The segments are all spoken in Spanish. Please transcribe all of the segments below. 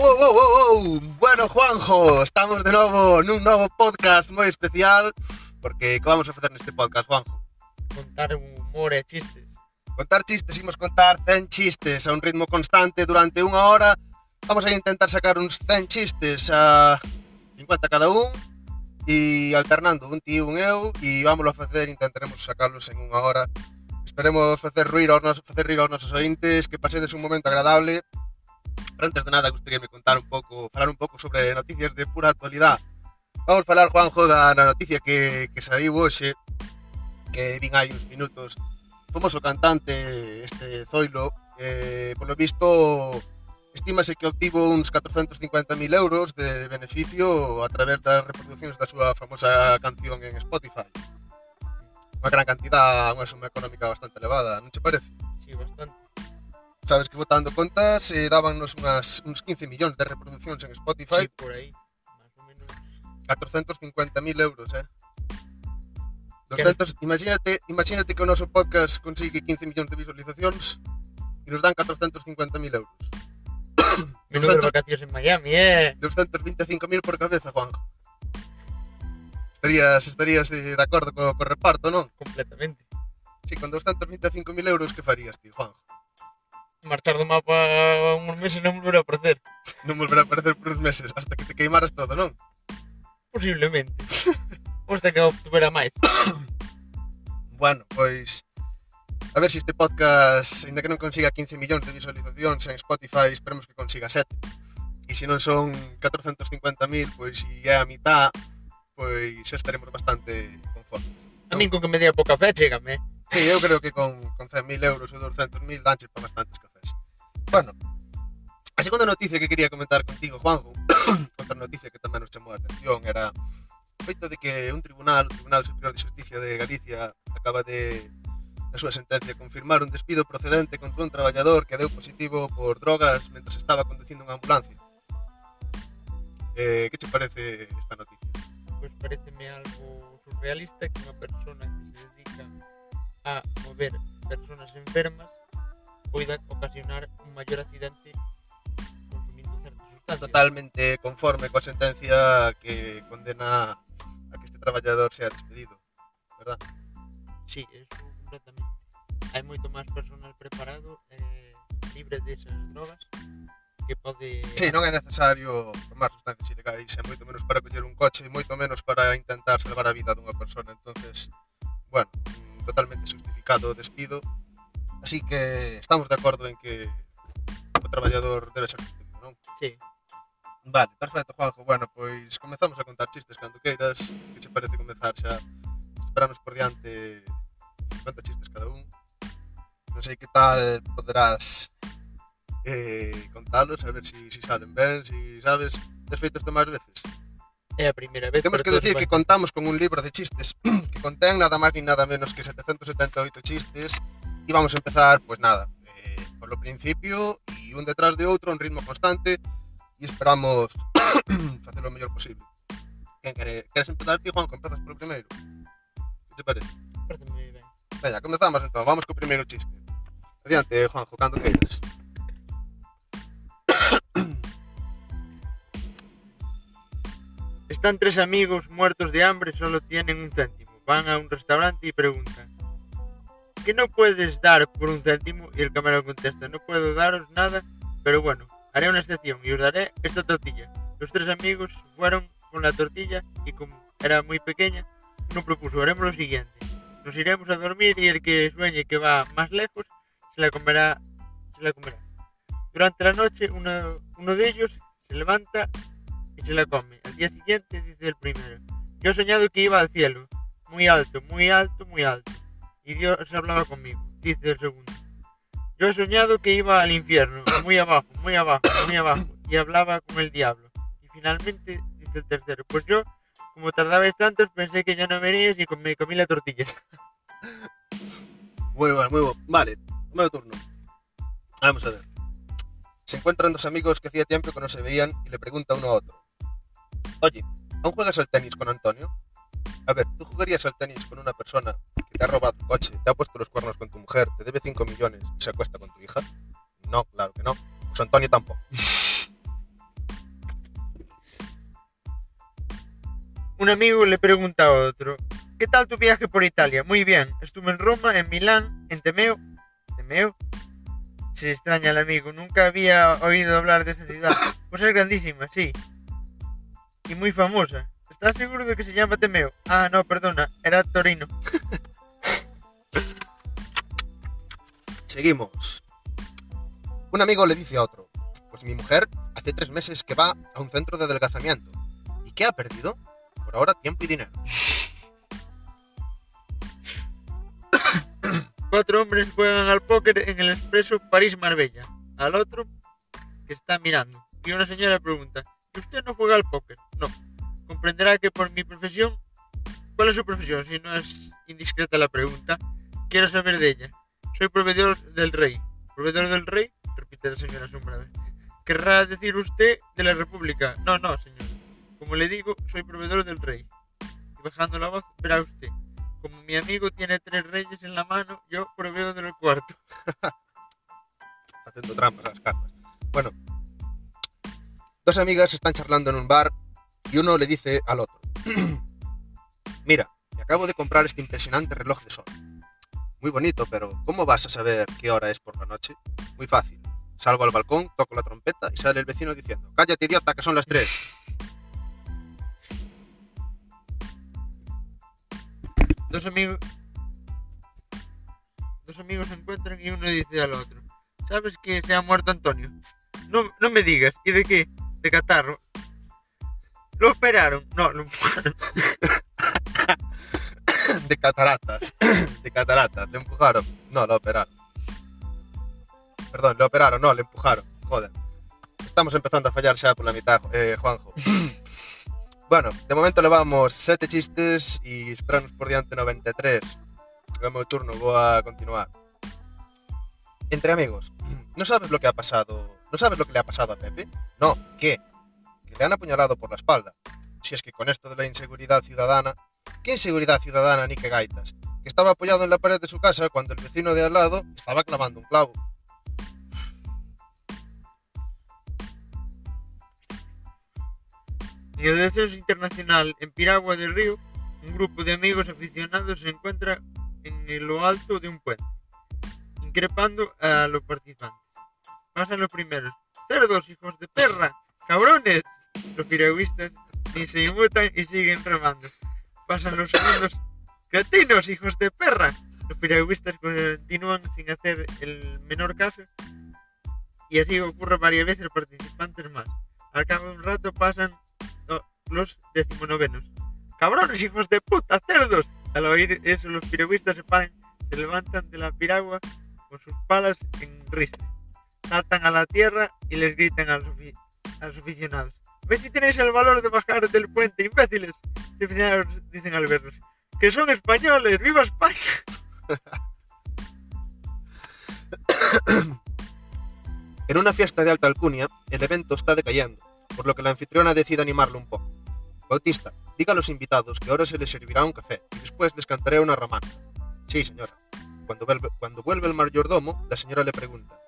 wow, wow, wow, wow. Bueno, Juanjo, estamos de novo nun novo podcast moi especial porque que vamos a facer neste podcast, Juanjo? Contar un humor chistes. Contar chistes, imos contar 100 chistes a un ritmo constante durante unha hora. Vamos a intentar sacar uns 100 chistes a 50 cada un e alternando un tío un eu e vámoslo a facer, intentaremos sacarlos en unha hora. Esperemos aos nosos, facer rir aos nosos ointes, que pasedes un momento agradable Pero antes de nada, gustaría contar un pouco, falar un pouco sobre noticias de pura actualidad. Vamos falar, Juanjo, da na noticia que, que saiu hoxe, que vin hai uns minutos. Famoso cantante, este Zoilo, eh, polo visto, estímase que obtivo uns 450.000 euros de beneficio a través das reproduccións da súa famosa canción en Spotify. Unha gran cantidad, unha suma económica bastante elevada, non che parece? Sí, bastante. Sabes que votando contas eh, dábanos unhas, uns 15 millóns de reproduccións en Spotify, Sí, por aí. Más ou menos. 450.000 euros, eh. 200, imagínate, imagínate que o noso podcast consigue 15 millóns de visualizacións e nos dan 450.000 euros. Menudo de 200 vacacións en Miami, eh. 225.000 por cabeza, Juanjo. Estarías, estarías eh, de acordo co, co reparto, non? Completamente. Si, con 225.000 euros que farías, tío, Juanjo? marchar do mapa uns meses e non volver a aparecer. Non volver a aparecer por uns meses, hasta que te queimaras todo, non? Posiblemente. Pois hasta que obtuvera máis. bueno, pois... A ver se si este podcast, ainda que non consiga 15 millóns de visualizacións en Spotify, esperemos que consiga 7. E se non son 450.000, pois se é a mitad, pois estaremos bastante conformes. A min con que me dea pouca fe, chégame. Sí, eu creo que con, con 100.000 euros ou 200.000 danches para bastantes cosas. Bueno, a segunda noticia que quería comentar contigo, Juanjo, outra noticia que tamén nos chamou a atención era o feito de que un tribunal, o Tribunal Superior de Justicia de Galicia, acaba de, na súa sentencia, confirmar un despido procedente contra un traballador que deu positivo por drogas mentre estaba conducindo unha ambulancia. Eh, que te parece esta noticia? Pois pareceme algo surrealista que unha persona que se dedica a mover personas enfermas poidan ocasionar un maior accidente consumindo certas sustancias. Totalmente conforme coa sentencia que condena a que este traballador sea despedido, verdad? Sí, eso completamente. Hai moito máis personal preparado eh, libre desas drogas que pode... Sí, non é necesario tomar sustancias ilegais, é moito menos para coller un coche e moito menos para intentar salvar a vida dunha persona. entonces bueno, mm, totalmente justificado o despido Así que estamos de acordo en que o traballador debe ser despedido, non? Sí. Vale, perfecto, Juanjo. Bueno, pois comezamos a contar chistes cando queiras. Que che parece comezar xa? Esperanos por diante 50 chistes cada un. Non sei que tal poderás eh, contalos, a ver si, si salen ben, si sabes. Tes feito isto máis veces? É a primeira vez. Temos que decir que contamos con un libro de chistes que contén nada máis ni nada menos que 778 chistes e vamos a empezar, pues nada, eh, por lo principio e un detrás de outro, un ritmo constante e esperamos facer o mellor posible. Quen quere, queres empezar ti, Juan, que empezas polo primeiro? Que te parece? Pareceme moi ben. Veña, comezamos entón, vamos co primeiro chiste. Adiante, Juanjo, cando queiras. Están tres amigos muertos de hambre, solo tienen un céntimo. Van a un restaurante y preguntan, ¿qué no puedes dar por un céntimo? Y el camarero contesta, no puedo daros nada, pero bueno, haré una excepción y os daré esta tortilla. Los tres amigos fueron con la tortilla y como era muy pequeña, uno propuso, haremos lo siguiente. Nos iremos a dormir y el que sueñe que va más lejos se la comerá. Se la comerá. Durante la noche uno, uno de ellos se levanta y se la come. Al día siguiente dice el primero, yo he soñado que iba al cielo, muy alto, muy alto, muy alto. Y Dios hablaba conmigo, dice el segundo. Yo he soñado que iba al infierno, muy abajo, muy abajo, muy abajo, y hablaba con el diablo. Y finalmente dice el tercero, pues yo, como tardabais tanto, pensé que ya no venías y me comí la tortilla. Muy bueno, muy bueno. Vale, meu turno. Vamos a ver. Se encuentran dos amigos que hacía tiempo que no se veían y le pregunta uno a otro. Oye, ¿aún juegas al tenis con Antonio? A ver, ¿tú jugarías al tenis con una persona que te ha robado tu coche, te ha puesto los cuernos con tu mujer, te debe 5 millones y se acuesta con tu hija? No, claro que no. Pues Antonio tampoco. Un amigo le pregunta a otro, ¿qué tal tu viaje por Italia? Muy bien, estuve en Roma, en Milán, en Temeo. ¿Temeo? Se extraña el amigo, nunca había oído hablar de esa ciudad. Pues es grandísima, sí. Y muy famosa. ¿Estás seguro de que se llama Temeo? Ah, no, perdona, era Torino. Seguimos. Un amigo le dice a otro, pues mi mujer hace tres meses que va a un centro de adelgazamiento. ¿Y qué ha perdido? Por ahora tiempo y dinero. Cuatro hombres juegan al póker en el expreso París-Marbella. Al otro que está mirando. Y una señora pregunta, ¿y usted no juega al póker? No. Comprenderá que por mi profesión... ¿Cuál es su profesión? Si no es indiscreta la pregunta, quiero saber de ella. Soy proveedor del rey. ¿Proveedor del rey? Repite la señora asombrada. ¿Querrá decir usted de la República? No, no, señor. Como le digo, soy proveedor del rey. Y bajando la voz, verá usted. Como mi amigo tiene tres reyes en la mano, yo proveo del cuarto. Haciendo trampas las cartas. Bueno, dos amigas están charlando en un bar y uno le dice al otro, mira, me acabo de comprar este impresionante reloj de sol. Muy bonito, pero ¿cómo vas a saber qué hora es por la noche? Muy fácil. Salgo al balcón, toco la trompeta y sale el vecino diciendo, cállate idiota, que son las tres. Dos amigos... Dos amigos se encuentran y uno dice al otro, ¿sabes que se ha muerto Antonio? No, no me digas, ¿y de qué? De catarro. ¿Lo operaron? No, lo empujaron. de cataratas. De cataratas. ¿Le empujaron? No, lo operaron. Perdón, le operaron, no, le empujaron. Joder. Estamos empezando a fallar xa pola mitad, eh, Juanjo. bueno, de momento levamos sete chistes e esperamos por diante 93. É o meu turno, vou a continuar. Entre amigos, ¿no sabes lo que ha pasado? ¿No sabes lo que le ha pasado a Pepe? No, ¿qué? Le han apuñalado por la espalda. Si es que con esto de la inseguridad ciudadana, ¿qué inseguridad ciudadana ni qué gaitas? Que estaba apoyado en la pared de su casa cuando el vecino de al lado estaba clavando un clavo. En el descenso internacional en Piragua del Río, un grupo de amigos aficionados se encuentra en lo alto de un puente, increpando a los participantes. Pasan los primeros. ¡Cerdos, hijos de perra! ¡Cabrones! Los piragüistas se inmutan y siguen remando. Pasan los segundos. ¡Cretinos, hijos de perra! Los piragüistas continúan sin hacer el menor caso y así ocurre varias veces participantes más. Al cabo de un rato pasan los decimonovenos. ¡Cabrones, hijos de puta, cerdos! Al oír eso, los piragüistas se paran, se levantan de la piragua con sus palas en ristre. Saltan a la tierra y les gritan a los, a los aficionados. ¿Ves si tenéis el valor de bajar del puente, imbéciles? Dicen al verlos. ¡Que son españoles! ¡Viva España! En una fiesta de alta alcurnia, el evento está decayendo, por lo que la anfitriona decide animarlo un poco. Bautista, diga a los invitados que ahora se les servirá un café y después les cantaré una romana. Sí, señora. Cuando vuelve, cuando vuelve el mayordomo, la señora le pregunta,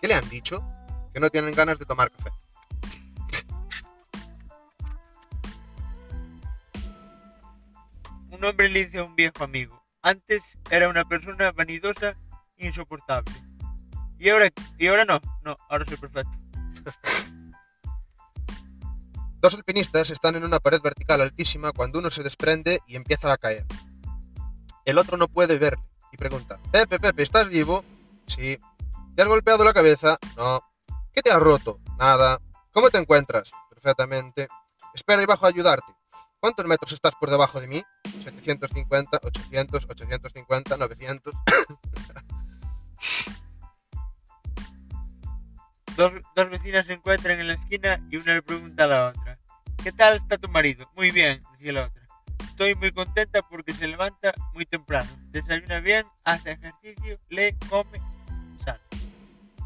¿qué le han dicho? Que no tienen ganas de tomar café. Un hombre le dice a un viejo amigo. Antes era una persona vanidosa insoportable. Y ahora, y ahora no, no, ahora soy perfecto. Dos alpinistas están en una pared vertical altísima cuando uno se desprende y empieza a caer. El otro no puede verle y pregunta, Pepe, Pepe, ¿estás vivo? Sí. ¿Te has golpeado la cabeza? No. ¿Qué te has roto? Nada. ¿Cómo te encuentras? Perfectamente. Espera y bajo a ayudarte. ¿Cuántos metros estás por debajo de mí? 750, 800, 850, 900. Dos, dos vecinas se encuentran en la esquina y una le pregunta a la otra. ¿Qué tal está tu marido? Muy bien, decía la otra. Estoy muy contenta porque se levanta muy temprano. Desayuna bien, hace ejercicio, lee, come, sano.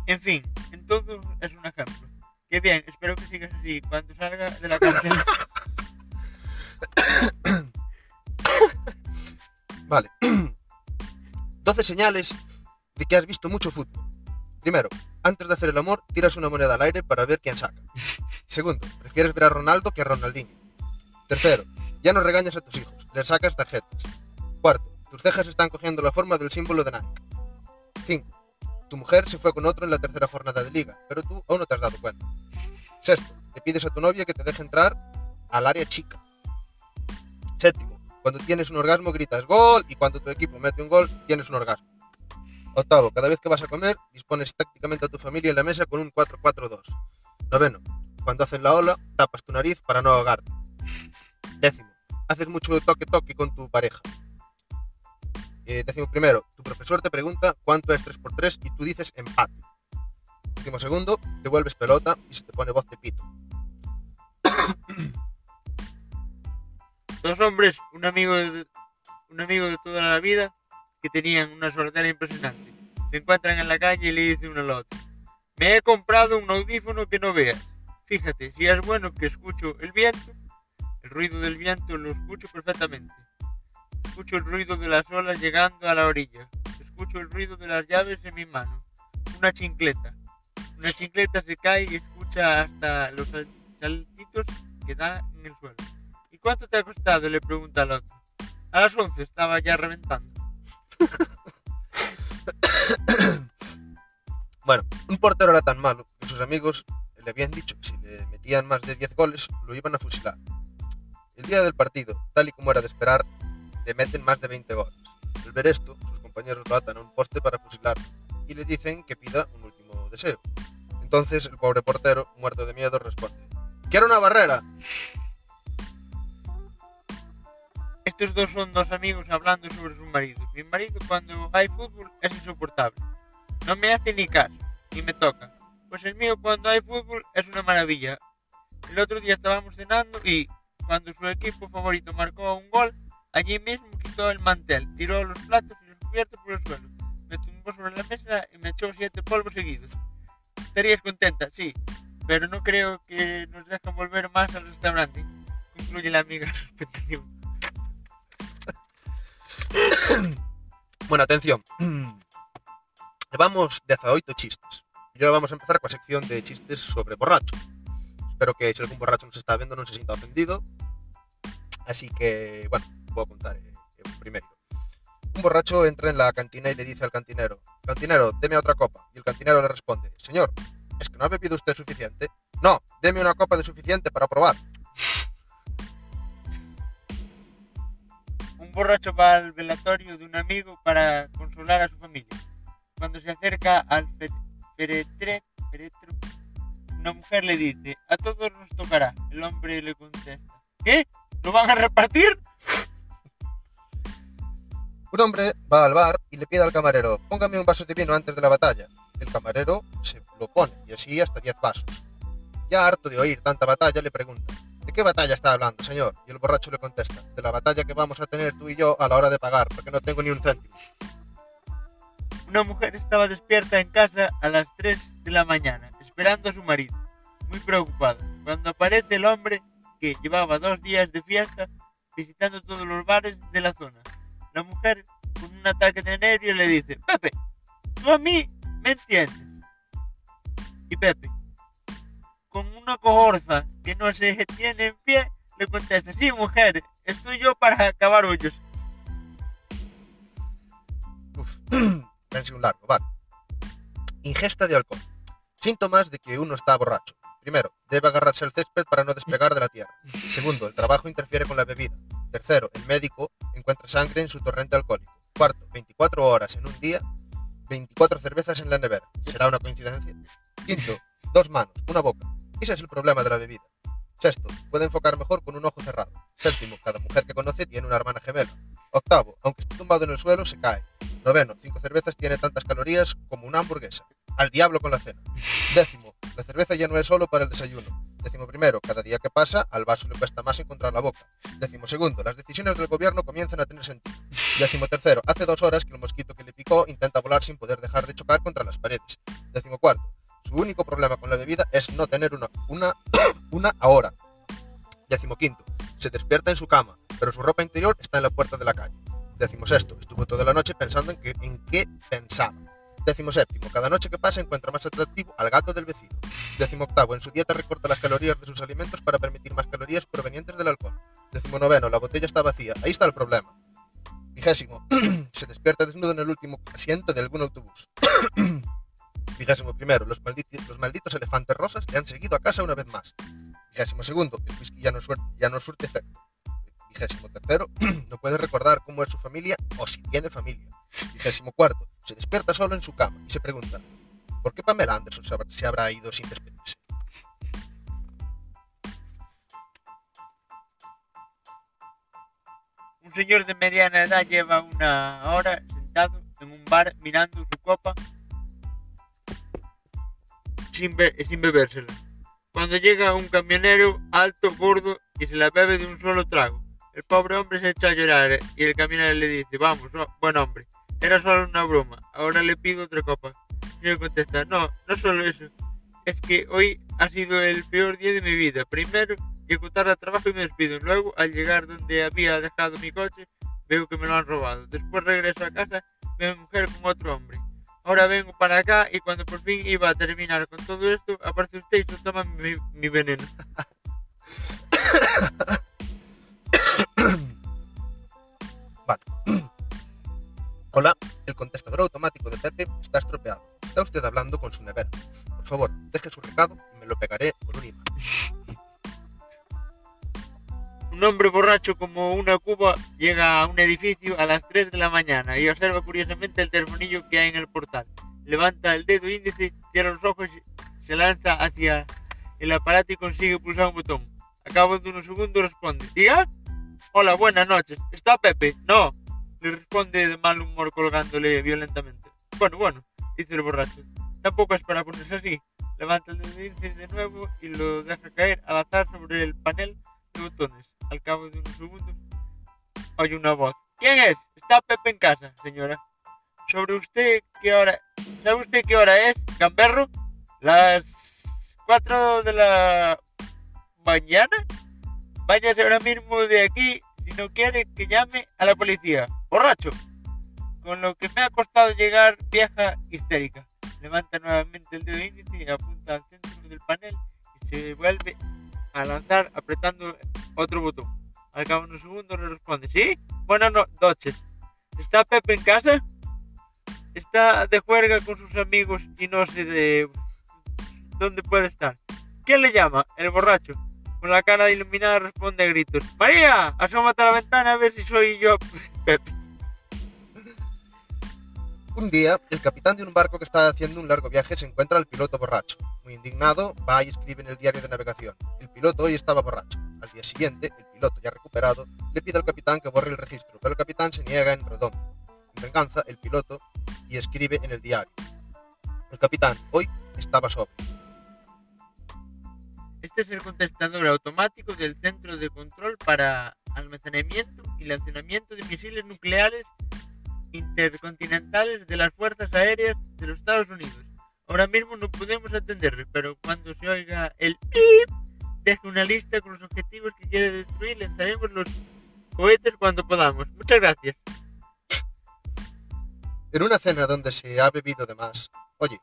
En fin, en todo es un ejemplo. Qué bien, espero que sigas así cuando salga de la cárcel. Vale. 12 señales de que has visto mucho fútbol. Primero, antes de hacer el amor, tiras una moneda al aire para ver quién saca. Segundo, prefieres ver a Ronaldo que a Ronaldinho. Tercero, Ya no regañas a tus hijos, les sacas tarjetas. Cuarto, tus cejas están cogiendo la forma del símbolo de Nike. 5. Tu mujer se fue con otro en la tercera jornada de liga, pero tú aún no te has dado cuenta. Sexto, le pides a tu novia que te deje entrar al área chica. Séptimo, cuando tienes un orgasmo gritas gol y cuando tu equipo mete un gol tienes un orgasmo. Octavo, cada vez que vas a comer dispones tácticamente a tu familia en la mesa con un 4-4-2. Noveno, cuando hacen la ola tapas tu nariz para no ahogarte. Décimo, haces mucho toque-toque con tu pareja. Eh, décimo primero, tu profesor te pregunta cuánto es 3x3 y tú dices empate. Décimo segundo, te vuelves pelota y se te pone voz de pito. Dos hombres, un amigo de, un amigo de toda la vida, que tenían una sordera impresionante. Se encuentran en la calle y le dicen uno al otro. Me he comprado un audífono que no veas. Fíjate, si es bueno que escucho el viento, el ruido del viento lo escucho perfectamente. Escucho el ruido de las olas llegando a la orilla. Escucho el ruido de las llaves en mi mano. Una chincleta. Una chincleta se cae y escucha hasta los sal- saltitos que da en el suelo. ¿Y cuánto te ha costado? le pregunta al otro. A las 11 estaba ya reventando. Bueno, un portero era tan malo que sus amigos le habían dicho que si le metían más de 10 goles lo iban a fusilar. El día del partido, tal y como era de esperar, le meten más de 20 goles. Al ver esto, sus compañeros lo atan a un poste para fusilarlo y le dicen que pida un último deseo. Entonces el pobre portero, muerto de miedo, responde: ¡Quiero una barrera! Estos dos son dos amigos hablando sobre sus maridos. Mi marido cuando hay fútbol es insoportable. No me hace ni caso, ni me toca. Pues el mío cuando hay fútbol es una maravilla. El otro día estábamos cenando y cuando su equipo favorito marcó un gol, allí mismo quitó el mantel, tiró los platos y los cubiertos por el suelo. Me tumbó sobre la mesa y me echó siete polvos seguidos. Estarías contenta, sí, pero no creo que nos dejan volver más al restaurante. Concluye la amiga respectiva. Bueno, atención. Levamos 18 chistes. Y ahora vamos a empezar coa sección de chistes sobre borrachos. Espero que se algún borracho nos está vendo non se sinta ofendido. Así que, bueno, vou contar eh, o primeiro. Un borracho entra en la cantina y le dice al cantinero, cantinero, deme otra copa. Y el cantinero le responde, señor, ¿es que no ha bebido usted suficiente? No, deme una copa de suficiente para probar. Un borracho va al velatorio de un amigo para consolar a su familia. Cuando se acerca al féretro, una mujer le dice, a todos nos tocará. El hombre le contesta, ¿qué? ¿Lo van a repartir? Un hombre va al bar y le pide al camarero, póngame un vaso de vino antes de la batalla. El camarero se lo pone y así hasta 10 vasos. Ya harto de oír tanta batalla, le pregunta, ¿de qué batalla está hablando, señor? Y el borracho le contesta, de la batalla que vamos a tener tú y yo a la hora de pagar, porque no tengo ni un céntimo. Una mujer estaba despierta en casa a las 3 de la mañana, esperando a su marido, muy preocupada, cuando aparece el hombre que llevaba dos días de fiesta visitando todos los bares de la zona. La mujer, con un ataque de nervios, le dice, Pepe, tú a mí me entiendes. Y Pepe, con una cojorza que no se tiene en pie, le contesta, sí, mujer, estoy yo para acabar hoyos. Uf, pense un largo, vale. Ingesta de alcohol. Síntomas de que uno está borracho. Primero, debe agarrarse al césped para no despegar de la tierra. Segundo, el trabajo interfiere con la bebida. Tercero, el médico encuentra sangre en su torrente alcohólico. Cuarto, 24 horas en un día, 24 cervezas en la nevera. ¿Será una coincidencia? Quinto, dos manos, una boca. Ese es el problema de la bebida. Sexto, puede enfocar mejor con un ojo cerrado. Séptimo, cada mujer que conoce tiene una hermana gemela. Octavo, aunque esté tumbado en el suelo, se cae. Noveno, cinco cervezas tiene tantas calorías como una hamburguesa. Al diablo con la cena. Décimo, la cerveza ya no es solo para el desayuno. Décimo primero, cada día que pasa, al vaso le cuesta más encontrar la boca. Décimo segundo, las decisiones del gobierno comienzan a tener sentido. Décimo tercero, hace dos horas que el mosquito que le picó intenta volar sin poder dejar de chocar contra las paredes. Décimo cuarto, su único problema con la bebida es no tener una, una, una ahora. Décimo quinto, se despierta en su cama, pero su ropa interior está en la puerta de la calle. Décimo sexto, estuvo toda la noche pensando en, que, en qué pensaba. Décimo séptimo, cada noche que pasa encuentra más atractivo al gato del vecino. Décimo octavo, en su dieta recorta las calorías de sus alimentos para permitir más calorías provenientes del alcohol. Décimo noveno, la botella está vacía. Ahí está el problema. Vigésimo, se despierta desnudo en el último asiento de algún autobús. Vigésimo primero, los malditos, elefantes rosas le han seguido a casa una vez más. Vigésimo segundo, el whisky ya no, suerte, ya no surte efecto. Vigésimo tercero, no puede recordar cómo es su familia o si tiene familia. Vigésimo cuarto, se despierta solo en su cama y se pregunta, ¿por qué Pamela Anderson se habrá ido sin despedirse? Un señor de mediana edad lleva una hora sentado en un bar mirando su copa sin, be- sin bebérsela. Cuando llega un camionero alto, gordo y se la bebe de un solo trago. El pobre hombre se echa a llorar y el camionero le dice, vamos, buen hombre, era solo una broma, ahora le pido otra copa. Y él contesta, no, no solo eso, es que hoy ha sido el peor día de mi vida. Primero, llego tarde al trabajo y me despido. Luego, al llegar donde había dejado mi coche, veo que me lo han robado. Después regreso a casa, veo a mi mujer con otro hombre. Ahora vengo para acá y cuando por fin iba a terminar con todo esto, aparece usted y se toma mi, mi veneno. Hola, el contestador automático de Pepe está estropeado. Está usted hablando con su nevera. Por favor, deje su recado y me lo pegaré con un imán. Un hombre borracho como una cuba llega a un edificio a las 3 de la mañana y observa curiosamente el telefonillo que hay en el portal. Levanta el dedo índice, cierra los ojos se lanza hacia el aparato y consigue pulsar un botón. A cabo de unos segundos responde, ¿diga? Hola, buenas noches. ¿Está Pepe? No. Le responde de mal humor colgándole violentamente. Bueno, bueno, dice el borracho. Tampoco es para ponerse así. Levanta el dedo índice de nuevo y lo deja caer al azar sobre el panel de botones. Al cabo de unos segundos, oye una voz. ¿Quién es? ¿Está Pepe en casa, señora? ¿Sobre usted qué hora? ¿Sabe usted qué hora es, gamberro? Las 4 de la mañana. Váyase ahora mismo de aquí si no quiere que llame a la policía. Borracho. Con lo que me ha costado llegar, vieja histérica. Levanta nuevamente el dedo índice y apunta al centro del panel y se vuelve a lanzar apretando otro botón. Al cabo de unos segundos le responde, ¿sí? Buenas no- noches. ¿Está Pepe en casa? Está de juerga con sus amigos y no sé de dónde puede estar. ¿Quién le llama? El borracho. Con la cara iluminada responde a gritos. María, asómate a la ventana a ver si soy yo, Pepe. Un día, el capitán de un barco que está haciendo un largo viaje se encuentra al piloto borracho. Muy indignado, va y escribe en el diario de navegación. El piloto hoy estaba borracho. Al día siguiente, el piloto, ya recuperado, le pide al capitán que borre el registro, pero el capitán se niega en redondo. En venganza, el piloto y escribe en el diario. El capitán hoy estaba sobrio. Este es el contestador automático del Centro de Control para Almacenamiento y Lanzamiento de Misiles Nucleares Intercontinentales de las Fuerzas Aéreas de los Estados Unidos. Ahora mismo no podemos atenderle, pero cuando se oiga el PIP, deje una lista con los objetivos que quiere destruir. Lanzaremos los cohetes cuando podamos. Muchas gracias. En una cena donde se ha bebido de más. Oye,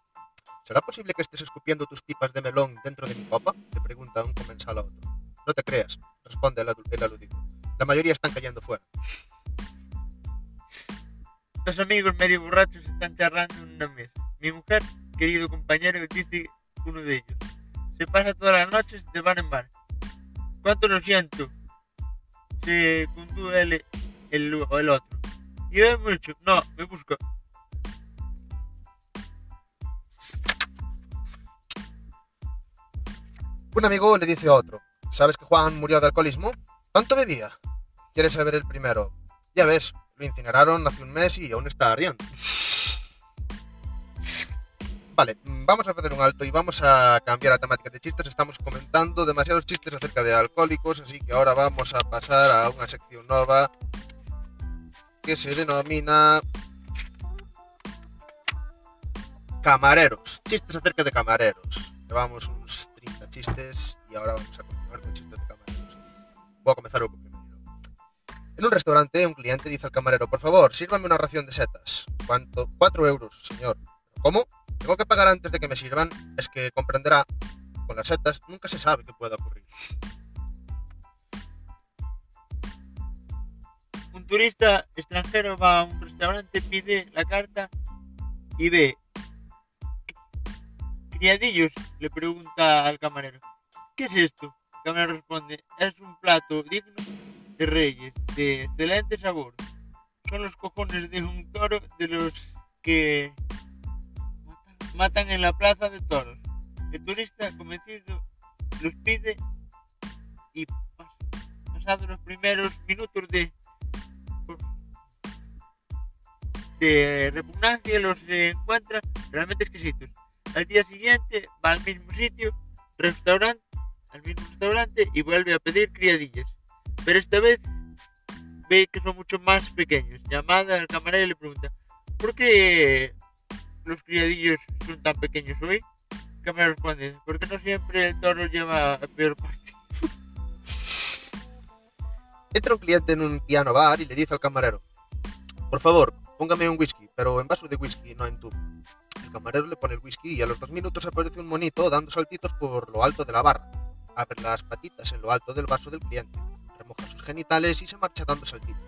¿será posible que estés escupiendo tus pipas de melón dentro de mi copa? Le pregunta un comensal a otro. No te creas, responde el, aludido. La mayoría están cayendo fuera. Dos amigos medio borrachos están charlando en una mesa. Mi mujer, querido compañero, dice uno de ellos. Se pasa todas las noches de bar en bar. ¿Cuánto lo siento? Se conduce el, el, el otro. Y mucho. No, me busca. Un amigo le dice a otro. ¿Sabes que Juan murió de alcoholismo? ¿Cuánto bebía? ¿Quieres saber el primero? Ya ves, lo incineraron hace un mes y aún está ardiendo. Vale, mm, vamos a hacer un alto y vamos a cambiar la temática de chistes. Estamos comentando demasiados chistes acerca de alcohólicos, así que ahora vamos a pasar a una sección nueva que se denomina Camareros. Chistes acerca de camareros. Llevamos unos 30 chistes y ahora vamos a continuar con chistes de camareros. Voy a comenzar primero. En un restaurante, un cliente dice al camarero, por favor, sírvame una ración de setas. ¿Cuánto? Cuatro euros, señor. ¿Cómo? ¿Tengo que pagar antes de que me sirvan? Es que comprenderá, con las setas nunca se sabe qué pueda ocurrir. turista extranjero va a un restaurante, pide la carta y ve criadillos. Le pregunta al camarero, ¿qué es esto? El camarero responde, es un plato digno de reyes, de excelente sabor. Son los cojones de un toro de los que matan en la plaza de toros. El turista convencido los pide y pasados los primeros minutos de repugnancia los encuentra realmente exquisitos. Al día siguiente va al mismo sitio, restaurante, al mismo restaurante y vuelve a pedir criadillas. Pero esta vez ve que son mucho más pequeños. Llamada al camarero y le pregunta, ¿por qué los criadillos son tan pequeños hoy? El camarero responde, porque no siempre el toro lleva a peor parte. Entra un cliente en un piano bar y le dice al camarero, por favor, póngame un whisky, pero en vaso de whisky, no en tubo. El camarero le pone el whisky y a los dos minutos aparece un monito dando saltitos por lo alto de la barra. Abre las patitas en lo alto del vaso del cliente, remoja sus genitales y se marcha dando saltitos.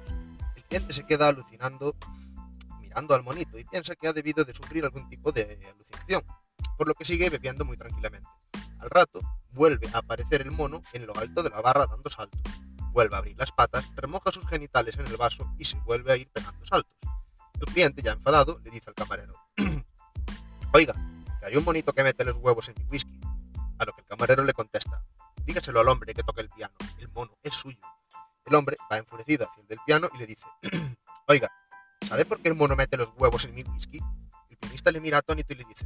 El cliente se queda alucinando, mirando al monito y piensa que ha debido de sufrir algún tipo de alucinación, por lo que sigue bebiendo muy tranquilamente. Al rato, vuelve a aparecer el mono en lo alto de la barra dando saltos. Vuelve a abrir las patas, remoja sus genitales en el vaso y se vuelve a ir pegando saltos. El cliente, ya enfadado, le dice al camarero, Oiga, hay un monito que mete los huevos en mi whisky. A lo que el camarero le contesta, dígaselo al hombre que toca el piano, el mono es suyo. El hombre va enfurecido hacia el del piano y le dice, Oiga, ¿sabe por qué el mono mete los huevos en mi whisky? El pianista le mira atónito y le dice,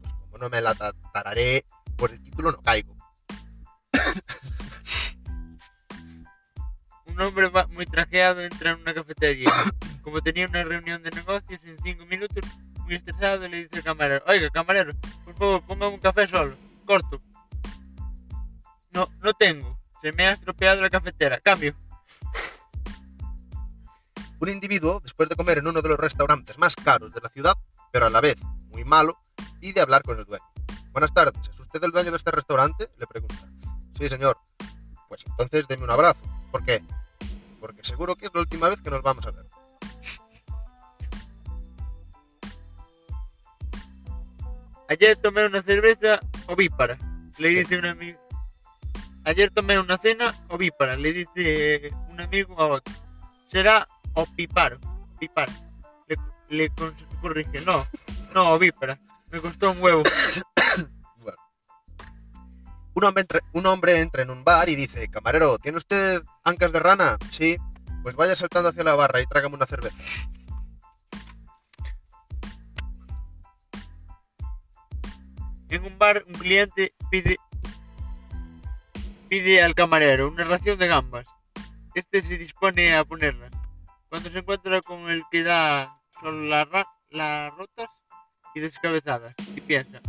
Pues como no me la tararé, por el título no caigo. un hombre muy trajeado entra en una cafetería. Como tenía una reunión de negocios en cinco minutos, muy estresado, le dice al camarero, oiga, camarero, por favor, póngame un café solo, corto. No, no tengo. Se me ha estropeado la cafetera. Cambio. Un individuo, después de comer en uno de los restaurantes más caros de la ciudad, pero a la vez muy malo, pide hablar con el dueño. Buenas tardes, ¿es usted el dueño de este restaurante? Le pregunta. Sí, señor. Pues entonces deme un abrazo. ¿Por qué? porque seguro que es la última vez que nos vamos a ver. Ayer tomé una cerveza ovípara, le dice un amigo. Ayer tomé una cena ovípara, le dice un amigo a otro. Será opíparo, opíparo. Le, le corrige, no, no ovípara. Me costó un huevo. Un hombre, entra, un hombre entra en un bar y dice, camarero, ¿tiene usted ancas de rana? Sí. Pues vaya saltando hacia la barra y trágame una cerveza. En un bar, un cliente pide, pide al camarero una ración de gambas. Este se dispone a ponerlas. Cuando se encuentra con el que da solo las, las rotas y descabezadas, y piensa,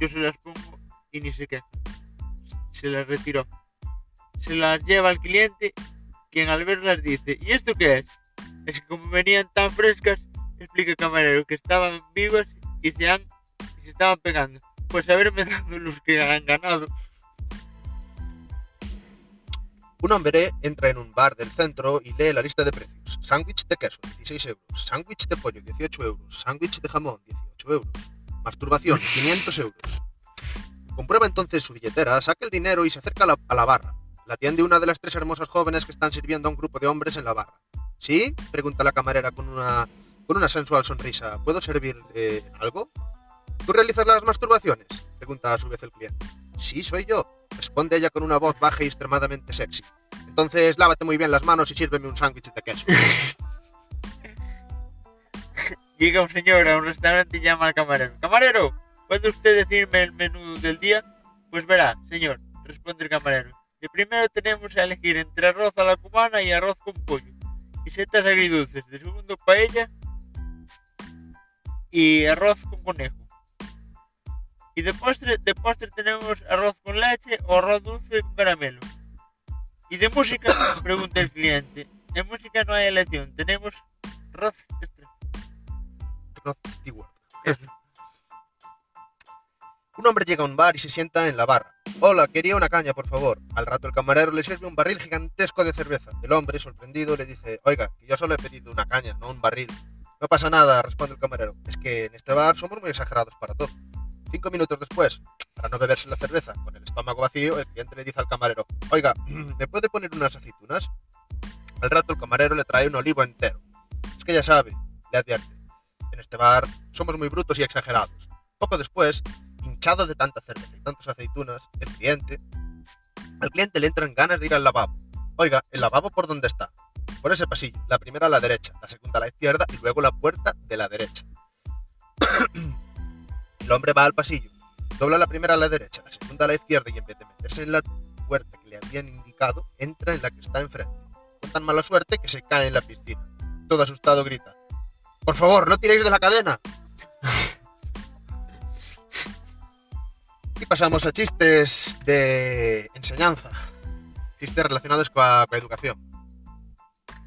yo se las pongo y ni se queja. Se las retiró. Se las lleva al cliente, quien al verlas dice, ¿y esto qué es? Es que como venían tan frescas, explica el camarero, que estaban vivas y se, han, y se estaban pegando. Pues haberme dado los que han ganado. Un hombre entra en un bar del centro y lee la lista de precios. Sándwich de queso, 16 euros. Sándwich de pollo, 18 euros. Sándwich de jamón, 18 euros. Masturbación, 500 euros. Comprueba entonces su billetera, saca el dinero y se acerca a la, barra. La atiende una de las tres hermosas jóvenes que están sirviendo a un grupo de hombres en la barra. ¿Sí? pregunta la camarera con una, con una sensual sonrisa. ¿Puedo servir eh, algo? ¿Tú realizas las masturbaciones? pregunta a su vez el cliente. Sí, soy yo, responde ella con una voz baja y extremadamente sexy. Entonces lávate muy bien las manos y sírveme un sándwich de queso. Llega un señor a un restaurante y llama al camarero. ¡Camarero! ¿Puede usted decirme el menú del día? Pues verá, señor, responde el camarero. De primero tenemos a elegir entre arroz a la cubana y arroz con pollo. Y setas agridulces. De segundo, paella y arroz con conejo. Y de postre, de postre tenemos arroz con leche o arroz dulce con caramelo. ¿Y de música? Pregunta el cliente. De música no hay elección. Tenemos Rod Stewart. Un hombre llega a un bar y se sienta en la barra. Hola, quería una caña, por favor. Al rato el camarero le sirve un barril gigantesco de cerveza. El hombre, sorprendido, le dice, oiga, yo solo he pedido una caña, no un barril. No pasa nada, responde el camarero. Es que en este bar somos muy exagerados para todo. Cinco minutos después, para no beberse la cerveza con el estómago vacío, el cliente le dice al camarero, oiga, ¿me puede poner unas aceitunas? Al rato el camarero le trae un olivo entero. Es que ya sabe, le advierte, en este bar somos muy brutos y exagerados. Poco después, hinchado de tanta cerveza y tantas aceitunas, el cliente, al cliente le entran ganas de ir al lavabo. Oiga, ¿el lavabo por dónde está? Por ese pasillo, la primera a la derecha, la segunda a la izquierda y luego la puerta de la derecha. el hombre va al pasillo, dobla la primera a la derecha, la segunda a la izquierda y en vez de meterse en la puerta que le habían indicado, entra en la que está enfrente. Con tan mala suerte que se cae en la piscina. Todo asustado grita, por favor, no tiréis de la cadena. Y pasamos a chistes de enseñanza. Chistes relacionados coa, coa educación.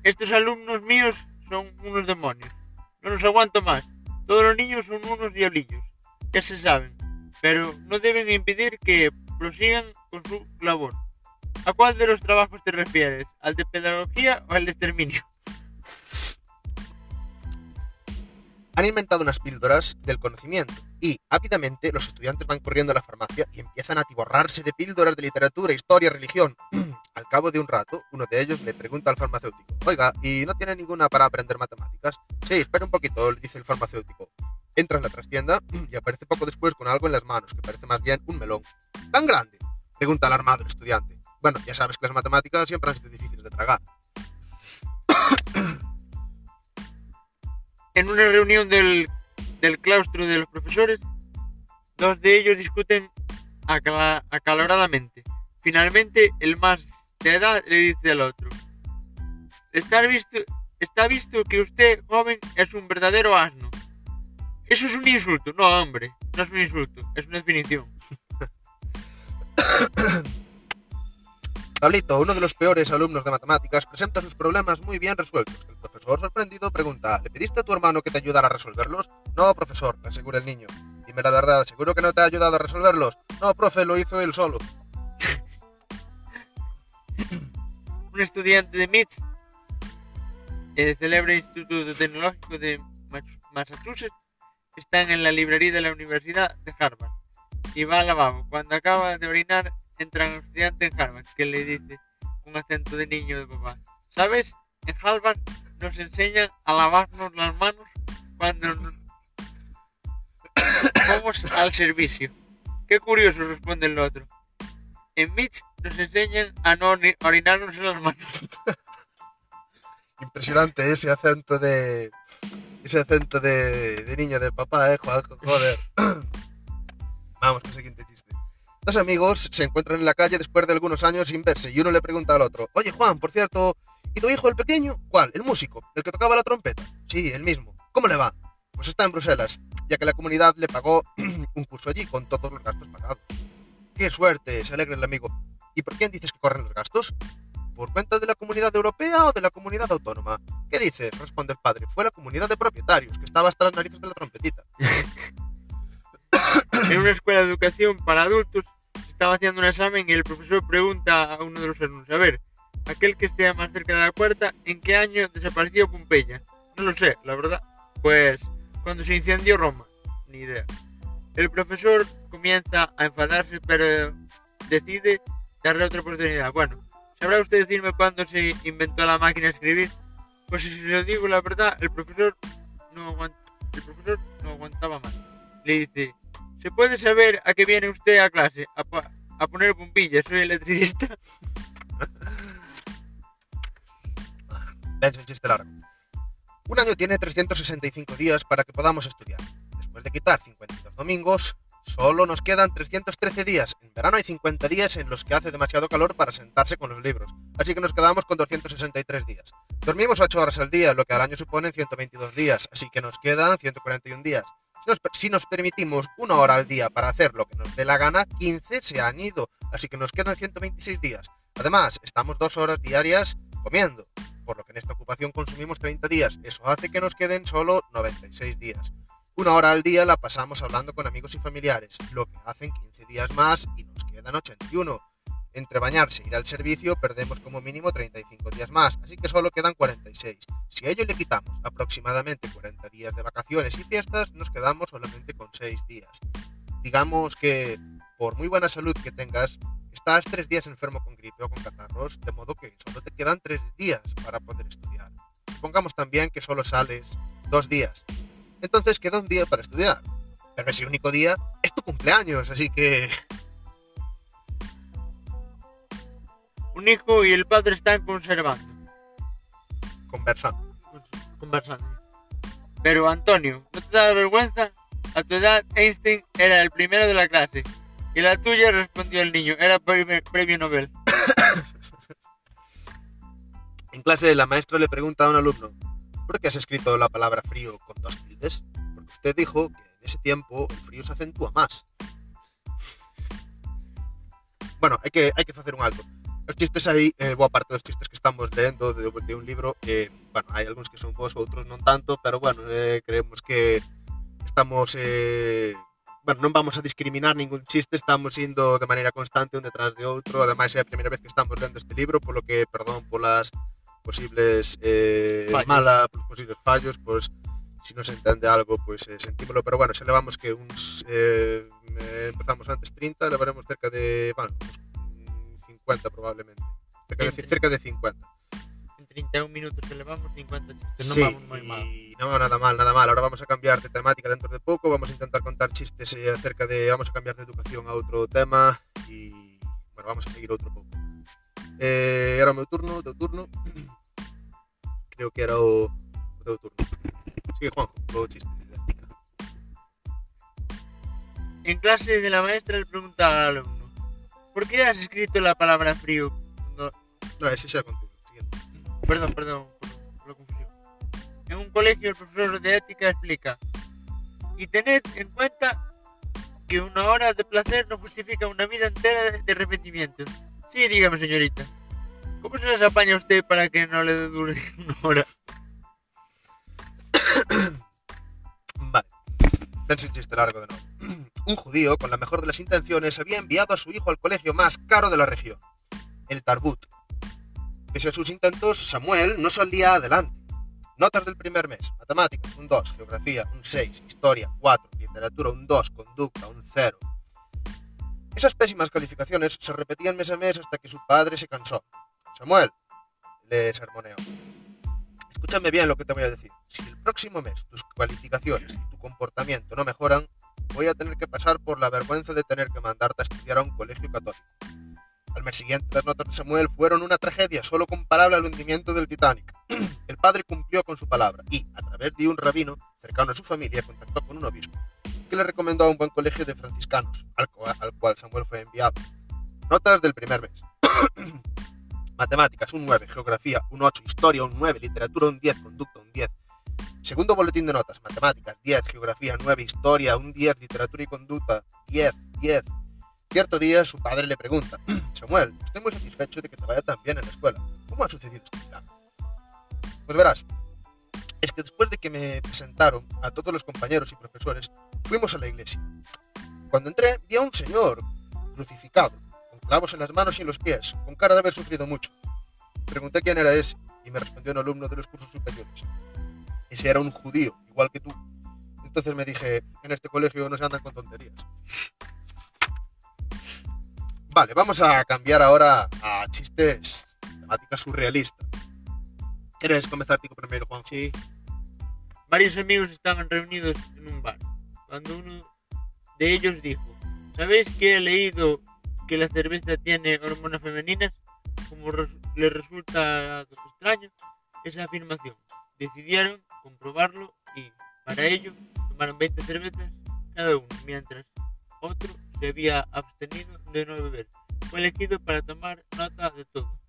Estos alumnos míos son unos demonios. No los aguanto más. Todos los niños son unos diablillos. Ya se saben. Pero no deben impedir que prosigan con su labor. ¿A cuál de los trabajos te refieres? ¿Al de pedagogía o al de exterminio? Han inventado unas píldoras del conocimiento y, ávidamente, los estudiantes van corriendo a la farmacia y empiezan a atiborrarse de píldoras de literatura, historia, religión. al cabo de un rato, uno de ellos le pregunta al farmacéutico, oiga, ¿y no tiene ninguna para aprender matemáticas? Sí, espera un poquito, le dice el farmacéutico. Entra en la trastienda y aparece poco después con algo en las manos, que parece más bien un melón. ¿Tan grande? Pregunta alarmado el estudiante. Bueno, ya sabes que las matemáticas siempre han sido difíciles de tragar. En una reunión del, del claustro de los profesores, dos de ellos discuten acaloradamente. Finalmente, el más de edad le dice al otro, está visto, está visto que usted, joven, es un verdadero asno. Eso es un insulto. No, hombre, no es un insulto, es una definición. Pablito, uno de los peores alumnos de matemáticas, presenta sus problemas muy bien resueltos. El profesor, sorprendido, pregunta, ¿le pediste a tu hermano que te ayudara a resolverlos? No, profesor, asegura el niño. Dime la verdad, ¿seguro que no te ha ayudado a resolverlos? No, profe, lo hizo él solo. un estudiante de MIT, el célebre Instituto Tecnológico de Massachusetts, está en la librería de la Universidad de Harvard y va al lavabo. Cuando acaba de orinar, entra un estudiante en Harvard que le dice con acento de niño de papá, ¿sabes? En Harvard nos enseñan a lavarnos las manos cuando nos vamos al servicio. Qué curioso, responde el otro. En MIT nos enseñan a no ori- orinarnos las manos. Impresionante ese acento de... Ese acento de, de niño de papá, eh, joder. Vamos, el siguiente chiste. Dos amigos se encuentran en la calle después de algunos años sin verse y uno le pregunta al otro, oye Juan, por cierto, ¿y tu hijo el pequeño? ¿Cuál? ¿El músico? ¿El que tocaba la trompeta? Sí, el mismo. ¿Cómo le va? Pues está en Bruselas, ya que la comunidad le pagó un curso allí con todos los gastos pagados. ¡Qué suerte! Se alegra el amigo. ¿Y por quién dices que corren los gastos? ¿Por cuenta de la comunidad europea o de la comunidad autónoma? ¿Qué dices? Responde el padre. Fue la comunidad de propietarios, que estaba hasta las narices de la trompetita. En una escuela de educación para adultos se estaba haciendo un examen y el profesor pregunta a uno de los alumnos, a ver, aquel que esté más cerca de la puerta, ¿en qué año desapareció Pompeya? No lo sé, la verdad. Pues cuando se incendió Roma. Ni idea. El profesor comienza a enfadarse, pero decide darle otra oportunidad. Bueno, ¿sabrá usted decirme cuándo se inventó la máquina de escribir? Pues si se lo digo la verdad, el profesor no el profesor no aguantaba más. Le dice, ¿se puede saber a qué viene usted a clase? A, pa- a poner bombillas, soy electricista. Ven, el chiste largo. Un año tiene 365 días para que podamos estudiar. Después de quitar 52 domingos, solo nos quedan 313 días. En verano hay 50 días en los que hace demasiado calor para sentarse con los libros, así que nos quedamos con 263 días. Dormimos 8 horas al día, lo que al año suponen 122 días, así que nos quedan 141 días. Si nos, si nos permitimos una hora al día para hacer lo que nos dé la gana, 15 se han ido, así que nos quedan 126 días. Además, estamos dos horas diarias comiendo, por lo que en esta ocupación consumimos 30 días. Eso hace que nos queden solo 96 días. Una hora al día la pasamos hablando con amigos y familiares, lo que hacen 15 días más y nos quedan quedan 81. Entre bañarse e ir al servicio perdemos como mínimo 35 días más, así que solo quedan 46. Si a ello le quitamos aproximadamente 40 días de vacaciones y fiestas, nos quedamos solamente con 6 días. Digamos que, por muy buena salud que tengas, estás 3 días enfermo con gripe o con catarros, de modo que solo te quedan 3 días para poder estudiar. Supongamos también que solo sales 2 días. Entonces queda un día para estudiar. Pero ese único día es tu cumpleaños, así que Un hijo y el padre están conservando, conversando. conversando. Pero Antonio, ¿no te da vergüenza? A tu edad Einstein era el primero de la clase. Y la tuya respondió el niño, era premio, premio Nobel. En clase, la maestra le pregunta a un alumno, ¿por qué has escrito la palabra frío con dos tildes? Porque usted dijo que en ese tiempo el frío se acentúa más. Bueno, hai que, hai que facer un alto. Os chistes aí, eh, boa parte dos chistes que estamos lendo de, de un libro, eh, bueno, hai algúns que son bons, outros non tanto, pero bueno, eh, creemos que estamos eh, bueno, non vamos a discriminar ningún chiste, estamos indo de maneira constante un detrás de outro, ademais é a primeira vez que estamos lendo este libro, polo que, perdón polas posibles eh, Fallos. mala, polos posibles fallos, pois si non se entende algo, pois eh, sentímolo, pero bueno, se levamos que uns eh, eh, empezamos antes 30, levaremos cerca de, bueno, mm, 50 probablemente. Cerca de, cerca de 50. En 31 minutos que levamos 50 chistes, non sí, vamos moi mal. no nada mal, nada mal. Ahora vamos a cambiar de temática dentro de poco. Vamos a intentar contar chistes eh, acerca de. Vamos a cambiar de educación a otro tema y. Bueno, vamos a seguir outro pouco. Eh, era meu turno, o teu turno. Creo que era o, teu turno. Sigue, Juanjo, o chiste. En clase de la maestra le preguntaba al alumno, ¿por qué has escrito la palabra frío? No, No, ese xa contigo. Siguiente. perdón, perdón, por, la confusión. En un colegio el profesor de ética explica, y tened en cuenta que una hora de placer no justifica una vida entera de, de arrepentimiento. Sí, dígame señorita, ¿cómo se las apaña usted para que no le dure una hora? Vale. Pense un chiste largo de nuevo. Un judío, con la mejor de las intenciones, había enviado a su hijo al colegio más caro de la región, el Tarbut. Pese a sus intentos, Samuel no salía adelante. Notas del primer mes: matemáticas, un 2, geografía, un 6, historia, 4, literatura, un 2, conducta, un 0. Esas pésimas calificaciones se repetían mes a mes hasta que su padre se cansó. Samuel, le sermoneó. Escúchame bien lo que te voy a decir. Si el próximo mes tus calificaciones y tu comportamiento no mejoran, voy a tener que pasar por la vergüenza de tener que mandarte a estudiar a un colegio católico. Al mes siguiente, las notas de Samuel fueron una tragedia solo comparable al hundimiento del Titanic. El padre cumplió con su palabra y, a través de un rabino cercano a su familia, contactó con un obispo, que le recomendó a un buen colegio de franciscanos, al, cua- al cual Samuel fue enviado. Notas del primer mes. Matemáticas, un 9, geografía, un 8, historia, un 9, literatura, un 10, conducta, un 10. Segundo boletín de notas, matemáticas, 10, geografía, 9, historia, un 10, literatura y conducta, 10, 10. Cierto día su padre le pregunta, Samuel, estoy muy satisfecho de que te vaya tan bien en la escuela. ¿Cómo ha sucedido este milagro? Pues verás, es que después de que me presentaron a todos los compañeros y profesores, fuimos a la iglesia. Cuando entré, vi a un señor crucificado, con clavos en las manos y en los pies, con cara de haber sufrido mucho. Pregunté quién era ese y me respondió un alumno de los cursos superiores. Ese era un judío, igual que tú. Entonces me dije, en este colegio no se andan con tonterías. Vale, vamos a cambiar ahora a chistes, temática surrealista. ¿Quieres comenzar tú primero, Juan? Sí. Varios amigos estaban reunidos en un bar, cuando uno de ellos dijo, ¿sabéis que he leído que la cerveza tiene hormonas femeninas? Como les resulta extraño esa afirmación. Decidieron comprobarlo y, para ello, tomaron 20 cervezas cada uno, mientras otro se había abstenido de no beber. Fue elegido para tomar nota de todo.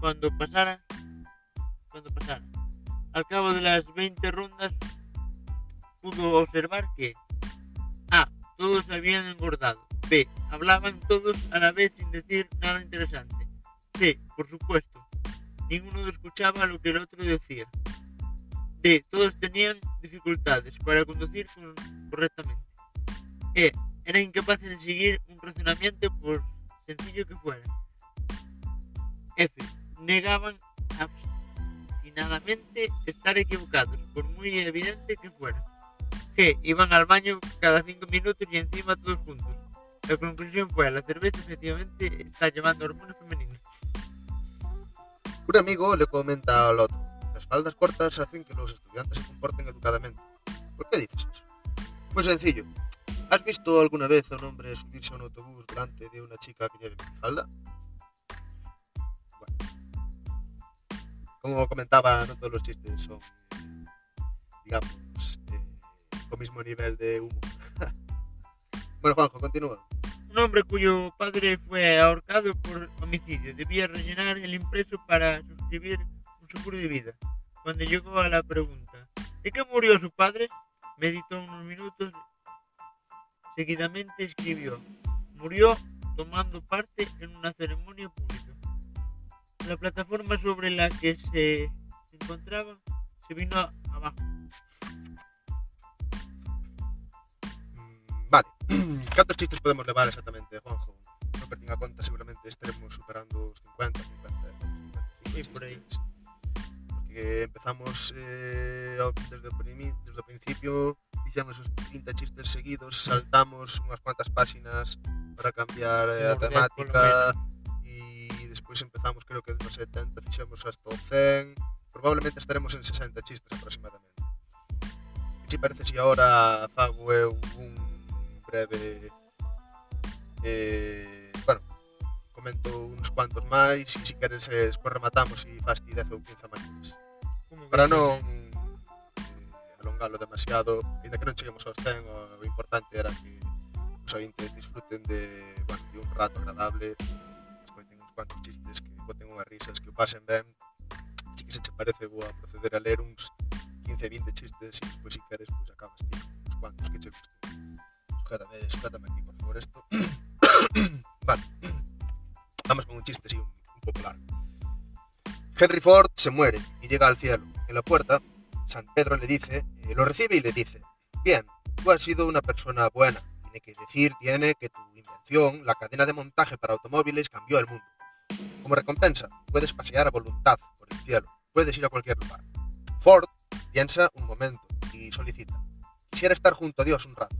Cuando pasara, cuando pasara. Al cabo de las 20 rondas pudo observar que A. Todos habían engordado. B. Hablaban todos a la vez sin decir nada interesante. C. Por supuesto. Ninguno escuchaba lo que el otro decía. D. Todos tenían dificultades para conducir con- correctamente. E. Eran incapaces de seguir un razonamiento por sencillo que fuera. F. Negaban obstinadamente estar equivocados, por muy evidente que fuera. G. Iban al baño cada cinco minutos y encima todos juntos. La conclusión fue, la cerveza efectivamente está llevando hormonas femeninas. Un amigo le comenta al otro, las faldas cortas hacen que los estudiantes se comporten educadamente. ¿Por qué dices eso? Muy sencillo. ¿Has visto alguna vez a un hombre subirse a un autobús delante de una chica que lleve falda? Como comentaba, no todos los chistes son, digamos, eh, con mismo nivel de humor. bueno, Juanjo, continúa. Un hombre cuyo padre fue ahorcado por homicidio debía rellenar el impreso para suscribir un seguro de vida. Cuando llegó a la pregunta, ¿de qué murió su padre? Meditó unos minutos. Seguidamente escribió, murió tomando parte en una ceremonia pública. La plataforma sobre la que se encontraba se vino abajo. Vale. Cantos chistes podemos levar exactamente, Juanjo? Non perdín a conta, seguramente estaremos superando os 50, 50, 50 Sí, por chistes. Porque empezamos eh, desde, o principio, fixemos os 30 chistes seguidos, saltamos unhas cuantas páxinas para cambiar eh, a Como dez, temática pois empezamos creo que dos 70 fixemos hasta o 100 probablemente estaremos en 60 chistes aproximadamente. E si parece si ahora fago eu un breve eh, bueno comento uns cuantos máis e se queres eh, despois rematamos e faz ti 10 ou 15 máis. Para non eh, alongalo demasiado ainda que non cheguemos aos 100 o importante era que os ointes disfruten de, bueno, de un rato agradable. Cuantos chistes que boten unhas risas que o pasen ben si que se che parece vou a proceder a ler uns 15-20 chistes e despois si queres pois acabas ti uns cuantos que che gusten sujétame aquí por favor esto vale vamos con un chiste así un, un poco largo Henry Ford se muere y llega al cielo. En la puerta, San Pedro le dice, eh, lo recibe y le dice, bien, tú has sido una persona buena. Tiene que decir, tiene que tu invención, la cadena de montaje para automóviles, cambió el mundo. Como recompensa, puedes pasear a voluntad por el cielo, puedes ir a cualquier lugar. Ford piensa un momento y solicita, quisiera estar junto a Dios un rato.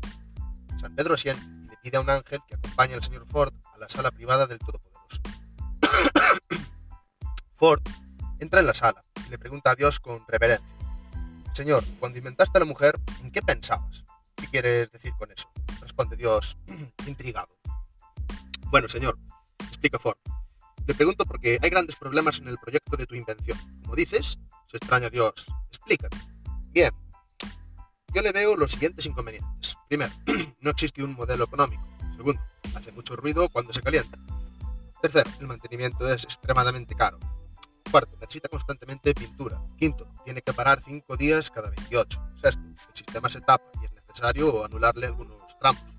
San Pedro asiente y le pide a un ángel que acompañe al señor Ford a la sala privada del Todopoderoso. Ford entra en la sala y le pregunta a Dios con reverencia. Señor, cuando inventaste a la mujer, ¿en qué pensabas? ¿Qué quieres decir con eso? Responde Dios, intrigado. Bueno, señor, explica Ford. Le pregunto porque hay grandes problemas en el proyecto de tu invención. Como dices, se extraña Dios. Explícate. Bien. Yo le veo los siguientes inconvenientes. Primero, no existe un modelo económico. Segundo, hace mucho ruido cuando se calienta. Tercero, el mantenimiento es extremadamente caro. Cuarto, necesita constantemente pintura. Quinto, tiene que parar 5 días cada 28. Sexto, el sistema se tapa y es necesario anularle algunos tramos.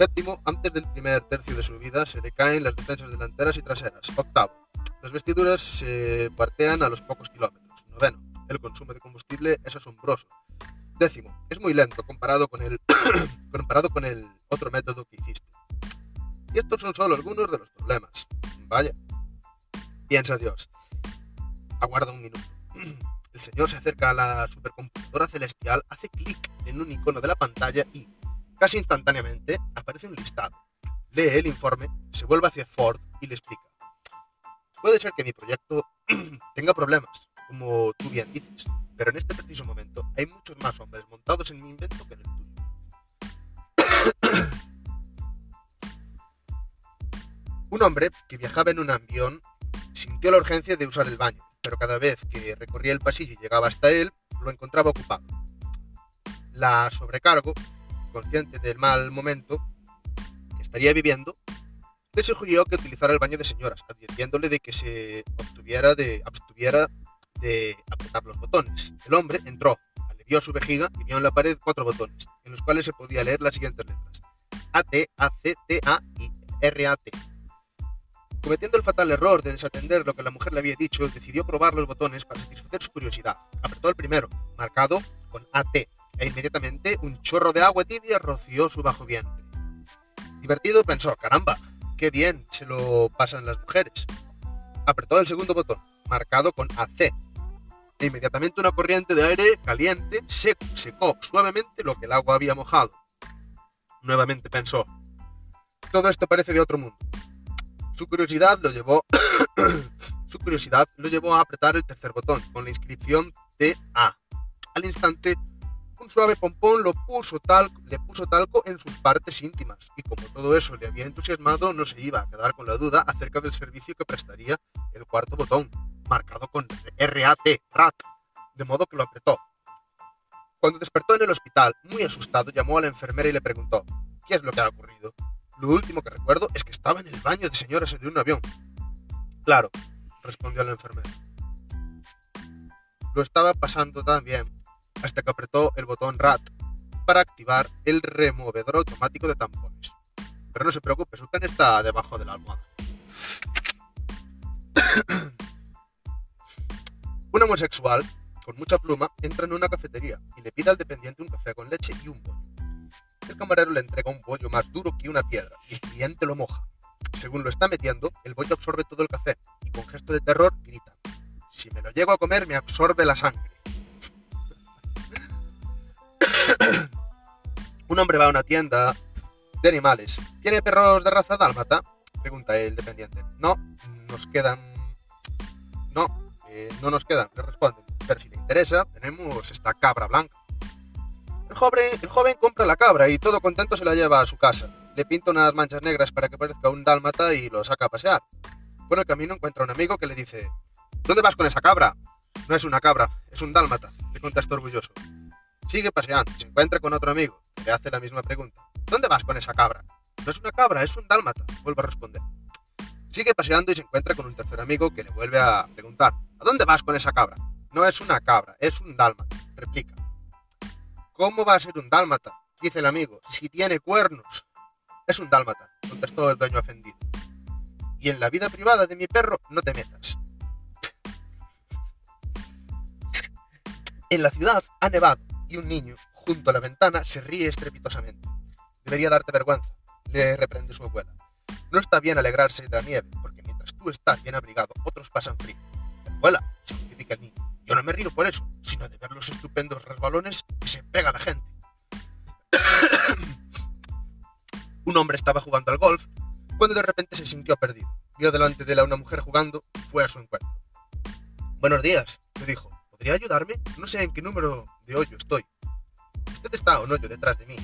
Séptimo, antes del primer tercio de su vida se le caen las defensas delanteras y traseras. Octavo, las vestiduras se cuartean a los pocos kilómetros. Noveno, el consumo de combustible es asombroso. Décimo, es muy lento comparado con el, comparado con el otro método que hiciste. Y estos son solo algunos de los problemas. Vaya. Piensa Dios. Aguarda un minuto. El señor se acerca a la supercomputadora celestial, hace clic en un icono de la pantalla y, casi instantáneamente, aparece un listado. Lee el informe, se vuelve hacia Ford y le explica. Puede ser que mi proyecto tenga problemas, como tú bien dices, pero en este preciso momento hay muchos más hombres montados en mi invento que en el tuyo. Un hombre que viajaba en un avión sintió la urgencia de usar el baño, pero cada vez que recorría el pasillo y llegaba hasta él, lo encontraba ocupado. La sobrecargo, consciente del mal momento que estaría viviendo, le sugirió que utilizara el baño de señoras, advirtiéndole de que se obtuviera de, abstuviera de apretar los botones. El hombre entró, alivió su vejiga y vio en la pared cuatro botones, en los cuales se podía leer las siguientes letras. A, T, A, C, T, A y R, A, T. Cometiendo el fatal error de desatender lo que la mujer le había dicho, decidió probar los botones para satisfacer su curiosidad. Apretó el primero, marcado con AT, e inmediatamente un chorro de agua tibia roció su bajo vientre. Divertido pensó, caramba, qué bien se lo pasan las mujeres. Apretó el segundo botón, marcado con AC, e inmediatamente una corriente de aire caliente secó suavemente lo que el agua había mojado. Nuevamente pensó, todo esto parece de otro mundo. Su curiosidad lo llevó su curiosidad lo llevó a apretar el tercer botón con la inscripción TA. Al instante, un suave pompón lo puso le puso talco en sus partes íntimas y como todo eso le había entusiasmado, no se iba a quedar con la duda acerca del servicio que prestaría el cuarto botón, marcado con RAT, RAT, de modo que lo apretó. Cuando despertó en el hospital, muy asustado, llamó a la enfermera y le preguntó, ¿qué es lo que ha ocurrido? Lo último que recuerdo es que estaba en el baño de señoras de un avión. Claro, respondió la enfermera. Lo estaba pasando tan bien hasta que apretó el botón RAT para activar el removedor automático de tampones. Pero no se preocupe, su pen está debajo de la almohada. Un homosexual con mucha pluma entra en una cafetería y le pide al dependiente un café con leche y un bollo. El camarero le entrega un bollo más duro que una piedra y el cliente lo moja. Según lo está metiendo, el bollo absorbe todo el café y con gesto de terror grita, si me lo llego a comer me absorbe la sangre. Un hombre va a una tienda de animales. ¿Tiene perros de raza dálmata? Pregunta el dependiente. No, nos quedan... No, eh, no nos quedan, le responden. Pero si le interesa, tenemos esta cabra blanca. El joven, el joven compra la cabra y todo contento se la lleva a su casa le pinta unas manchas negras para que parezca un dálmata y lo saca a pasear. Por el camino encuentra un amigo que le dice, ¿Dónde vas con esa cabra? No es una cabra, es un dálmata, le contesta orgulloso. Sigue paseando, se encuentra con otro amigo, le hace la misma pregunta. ¿Dónde vas con esa cabra? No es una cabra, es un dálmata, vuelve a responder. Sigue paseando y se encuentra con un tercer amigo que le vuelve a preguntar, ¿a dónde vas con esa cabra? No es una cabra, es un dálmata, replica. ¿Cómo va a ser un dálmata? Dice el amigo, si tiene cuernos. Es un dálmata, contestó el dueño ofendido. Y en la vida privada de mi perro no te metas. En la ciudad ha nevado y un niño, junto a la ventana, se ríe estrepitosamente. Debería darte vergüenza, le reprende su abuela. No está bien alegrarse de la nieve, porque mientras tú estás bien abrigado, otros pasan frío. abuela, se justifica el niño. Yo no me río por eso, sino de ver los estupendos resbalones que se pega la gente. Un hombre estaba jugando al golf cuando de repente se sintió perdido. Vio delante de él a una mujer jugando fue a su encuentro. Buenos días, le dijo. ¿Podría ayudarme? No sé en qué número de hoyo estoy. Usted está un hoyo detrás de mí.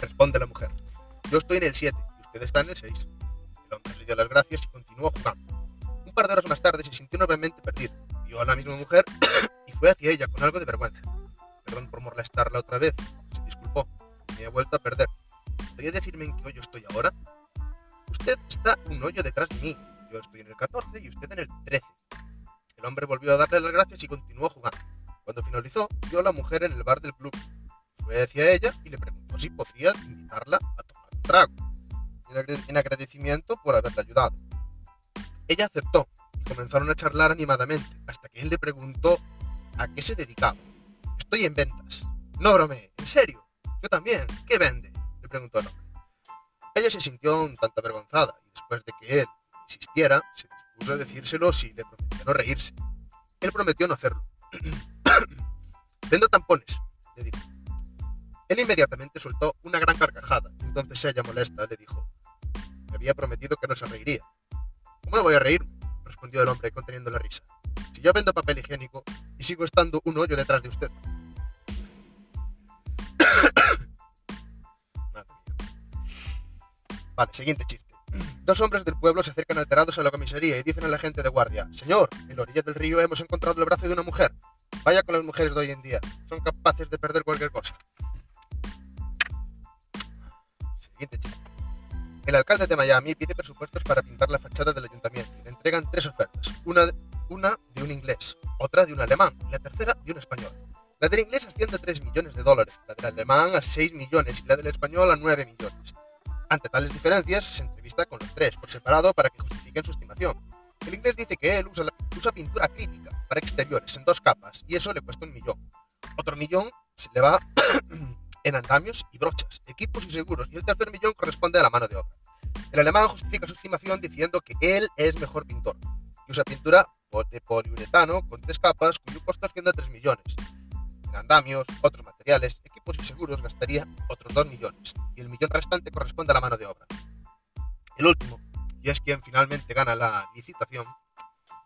Responde la mujer. Yo estoy en el 7 y usted está en el 6. El hombre le dio las gracias y continuó jugando. Un par de horas más tarde se sintió nuevamente perdido. Vio a la misma mujer y fue hacia ella con algo de vergüenza. Perdón por molestarla otra vez. Se disculpó. Me había vuelto a perder. ¿Podría decirme en qué hoyo estoy ahora? Usted está un hoyo detrás de mí. Yo estoy en el 14 y usted en el 13. El hombre volvió a darle las gracias y continuó jugando. Cuando finalizó, vio a la mujer en el bar del club. Fue hacia ella y le preguntó si podría invitarla a tomar un trago, en agradecimiento por haberle ayudado. Ella aceptó y comenzaron a charlar animadamente hasta que él le preguntó a qué se dedicaba. Estoy en ventas. No brome, en serio. Yo también. ¿Qué vende? preguntó el hombre. Ella se sintió un tanto avergonzada y después de que él insistiera, se dispuso a decírselo si le prometía no reírse. Él prometió no hacerlo. Vendo tampones, le dijo. Él inmediatamente soltó una gran carcajada. Entonces ella, molesta, le dijo, me había prometido que no se reiría. ¿Cómo no voy a reírme? respondió el hombre conteniendo la risa. Si yo vendo papel higiénico y sigo estando un hoyo detrás de usted. Vale, siguiente chiste. Dos hombres del pueblo se acercan alterados a la comisaría y dicen a la gente de guardia, Señor, en la orilla del río hemos encontrado el brazo de una mujer. Vaya con las mujeres de hoy en día. Son capaces de perder cualquier cosa. Siguiente chiste. El alcalde de Miami pide presupuestos para pintar la fachada del ayuntamiento. Le entregan tres ofertas. Una de, un inglés, otra de un alemán y la tercera de un español. La del inglés asciende a 3 millones de dólares, la del alemán a 6 millones y la del español a 9 millones. Ante tales diferencias, se entrevista con los tres por separado para que justifiquen su estimación. El inglés dice que él usa, pintura acrílica para exteriores en dos capas y eso le cuesta un millón. Otro millón se le va en andamios y brochas, equipos y seguros y el tercer millón corresponde a la mano de obra. El alemán justifica su estimación diciendo que él es mejor pintor y usa pintura de poliuretano con tres capas cuyo costo asciende a 3 millones. Andamios, otros materiales, equipos y seguros gastaría otros 2 millones y el millón restante corresponde a la mano de obra. El último, y es quien finalmente gana la licitación,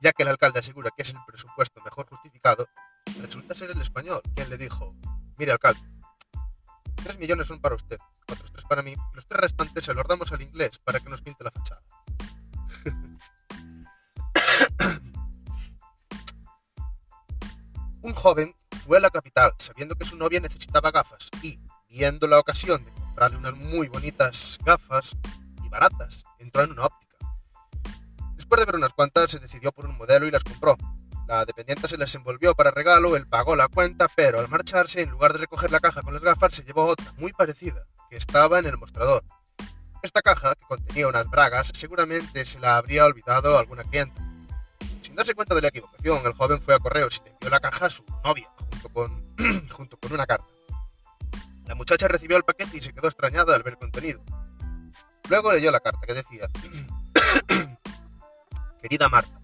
ya que el alcalde asegura que es el presupuesto mejor justificado, resulta ser el español quien le dijo, mire alcalde, 3 millones son para usted, otros 3 para mí, y los tres restantes se los damos al inglés para que nos pinte la fachada. Un joven fue a la capital sabiendo que su novia necesitaba gafas y, viendo la ocasión de comprarle unas muy bonitas gafas y baratas, entró en una óptica. Después de ver unas cuantas, se decidió por un modelo y las compró. La dependiente se las envolvió para regalo, él pagó la cuenta, pero al marcharse, en lugar de recoger la caja con las gafas, se llevó otra, muy parecida, que estaba en el mostrador. Esta caja, que contenía unas bragas, seguramente se la habría olvidado alguna clienta. Sin darse cuenta de la equivocación, el joven fue a correos y le envió la caja a su novia, junto con, junto con una carta. La muchacha recibió el paquete y se quedó extrañada al ver el contenido. Luego leyó la carta que decía, Querida Marta,